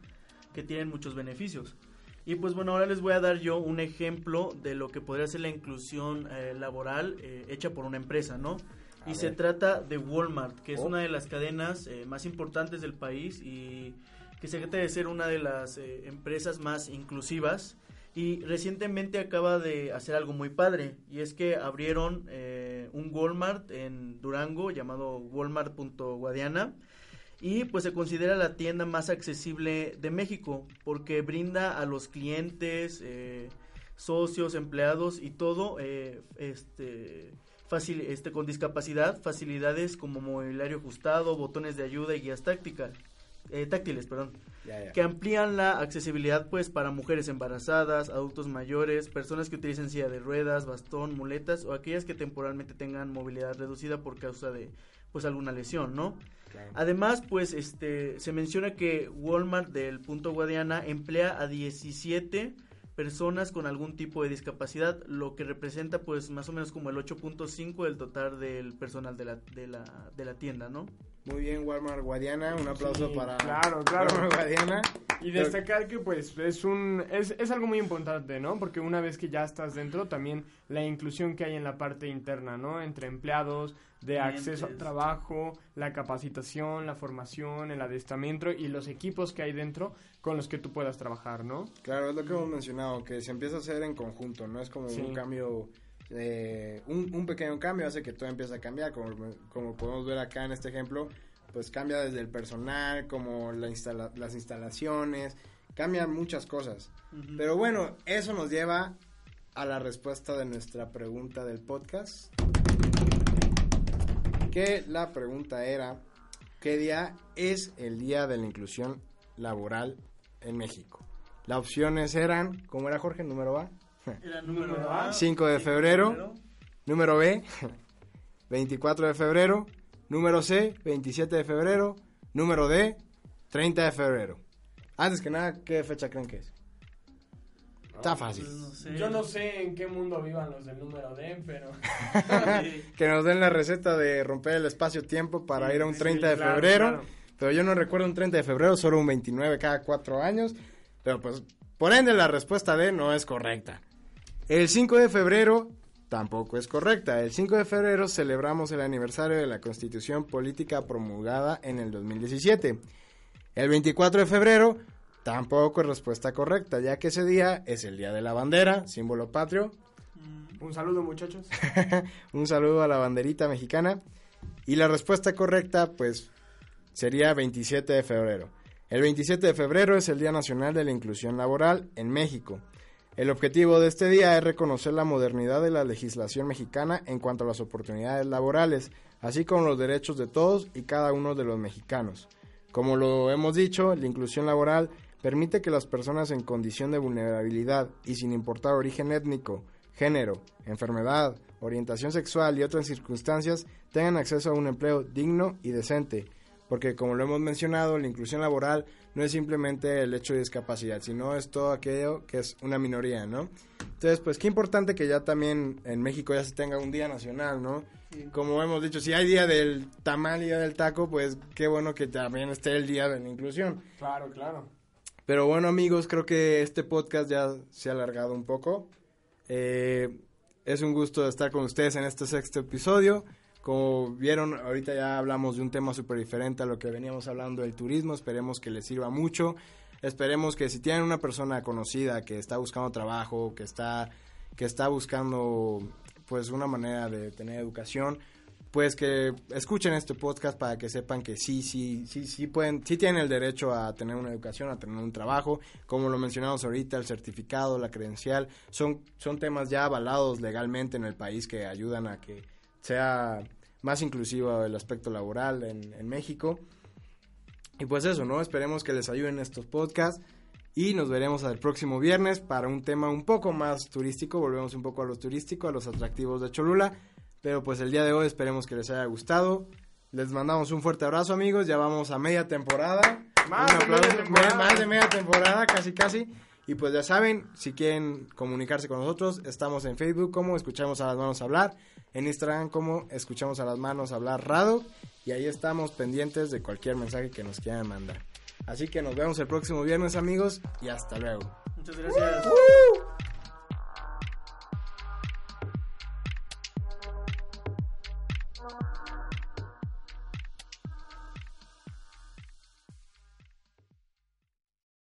Speaker 3: Que tienen muchos beneficios. Y pues bueno, ahora les voy a dar yo un ejemplo de lo que podría ser la inclusión eh, laboral eh, hecha por una empresa, ¿no? Y se trata de Walmart, que es
Speaker 1: Oh.
Speaker 3: una de las cadenas eh, más importantes del país y que se trata de ser una de las eh, empresas más inclusivas. Y recientemente acaba de hacer algo muy padre, y es que abrieron eh, un Walmart en Durango llamado Walmart.guadiana. Y pues se considera la tienda más accesible de México porque brinda a los clientes, eh, socios, empleados y todo eh, este, facil- este, con discapacidad facilidades como mobiliario ajustado, botones de ayuda y guías tácticas, eh, táctiles, perdón, que amplían la accesibilidad pues para mujeres embarazadas, adultos mayores, personas que utilicen silla de ruedas, bastón, muletas o aquellas que temporalmente tengan movilidad reducida por causa de pues alguna lesión, ¿no?
Speaker 1: Claro.
Speaker 3: Además, pues este se menciona que Walmart del punto Guadiana emplea a 17 personas con algún tipo de discapacidad, lo que representa pues más o menos como el 8.5 del total del personal de la, de la, de la tienda, ¿no?
Speaker 1: Muy bien, Walmart Guadiana. Un aplauso
Speaker 2: Sí,
Speaker 1: para
Speaker 2: claro, claro.
Speaker 1: Walmart Guadiana.
Speaker 2: Y destacar que pues es un es, es algo muy importante, ¿no? Porque una vez que ya estás dentro, también la inclusión que hay en la parte interna, ¿no? Entre empleados, de acceso al trabajo, la capacitación, la formación, el adiestramiento y los equipos que hay dentro con los que tú puedas trabajar, ¿no?
Speaker 1: Claro, es lo que hemos mencionado, que se empieza a hacer en conjunto, no es como
Speaker 2: Sí.
Speaker 1: un cambio, eh, un, un pequeño cambio hace que todo empiece a cambiar, como, como podemos ver acá en este ejemplo, pues cambia desde el personal, como la instala- las instalaciones, cambian muchas cosas. Pero bueno, eso nos lleva a la respuesta de nuestra pregunta del podcast. Que la pregunta era, ¿qué día es el día de la inclusión laboral en México? Las opciones eran, ¿cómo era Jorge? ¿Número A?
Speaker 3: Era
Speaker 2: número A.
Speaker 1: 5 de febrero. Número B, 24 de febrero. Número C, 27 de febrero. Número D, 30 de febrero. Antes que nada, ¿qué fecha creen que es? Está fácil.
Speaker 3: Pues, no sé.
Speaker 2: Yo no sé en qué mundo vivan los del número D, pero... <laughs>
Speaker 1: Que nos den la receta de romper el espacio-tiempo para ir a un 30 de
Speaker 2: claro,
Speaker 1: febrero.
Speaker 2: claro.
Speaker 1: Pero yo no recuerdo un 30 de febrero, solo un 29 cada cuatro años. Pero pues, por ende, la respuesta D no es correcta. El 5 de febrero tampoco es correcta. El 5 de febrero celebramos el aniversario de la Constitución Política promulgada en el 2017. El 24 de febrero tampoco es respuesta correcta, ya que ese día es el Día de la Bandera, símbolo patrio.
Speaker 2: Un saludo, muchachos. <laughs>
Speaker 1: Un saludo a la banderita mexicana. Y la respuesta correcta, pues, sería 27 de febrero. El 27 de febrero es el Día Nacional de la Inclusión Laboral en México. El objetivo de este día es reconocer la modernidad de la legislación mexicana en cuanto a las oportunidades laborales, así como los derechos de todos y cada uno de los mexicanos. Como lo hemos dicho, la inclusión laboral permite que las personas en condición de vulnerabilidad y sin importar origen étnico, género, enfermedad, orientación sexual y otras circunstancias tengan acceso a un empleo digno y decente. Porque como lo hemos mencionado, la inclusión laboral no es simplemente el hecho de discapacidad, sino es todo aquello que es una minoría, ¿no? Entonces, pues qué importante que ya también en México ya se tenga un día nacional, ¿no? Como hemos dicho, si hay día del tamal y día del taco, pues qué bueno que también esté el día de la inclusión.
Speaker 2: Claro, claro.
Speaker 1: Pero bueno amigos, creo que este podcast ya se ha alargado un poco. Eh, es un gusto estar con ustedes en este sexto episodio. Como vieron, ahorita ya hablamos de un tema súper diferente a lo que veníamos hablando del turismo. Esperemos que les sirva mucho. Esperemos que si tienen una persona conocida que está buscando trabajo, que está que está buscando pues una manera de tener educación, pues que escuchen este podcast para que sepan que sí, sí, sí, sí pueden, sí tienen el derecho a tener una educación, a tener un trabajo, como lo mencionamos ahorita, el certificado, la credencial, son, son temas ya avalados legalmente en el país que ayudan a que sea más inclusivo el aspecto laboral en, en México. Y pues eso, ¿no? Esperemos que les ayuden estos podcasts. Y nos veremos el próximo viernes para un tema un poco más turístico. Volvemos un poco a lo turístico, a los atractivos de Cholula. Pero pues el día de hoy esperemos que les haya gustado. Les mandamos un fuerte abrazo amigos. Ya vamos a media temporada.
Speaker 2: Más
Speaker 1: Un
Speaker 2: de media temporada.
Speaker 1: Más de media temporada, casi casi. Y pues ya saben, si quieren comunicarse con nosotros, estamos en Facebook como Escuchamos a las Manos Hablar, en Instagram como Escuchamos a las Manos Hablar Rado, y ahí estamos pendientes de cualquier mensaje que nos quieran mandar. Así que nos vemos el próximo viernes amigos y hasta luego.
Speaker 3: Muchas gracias.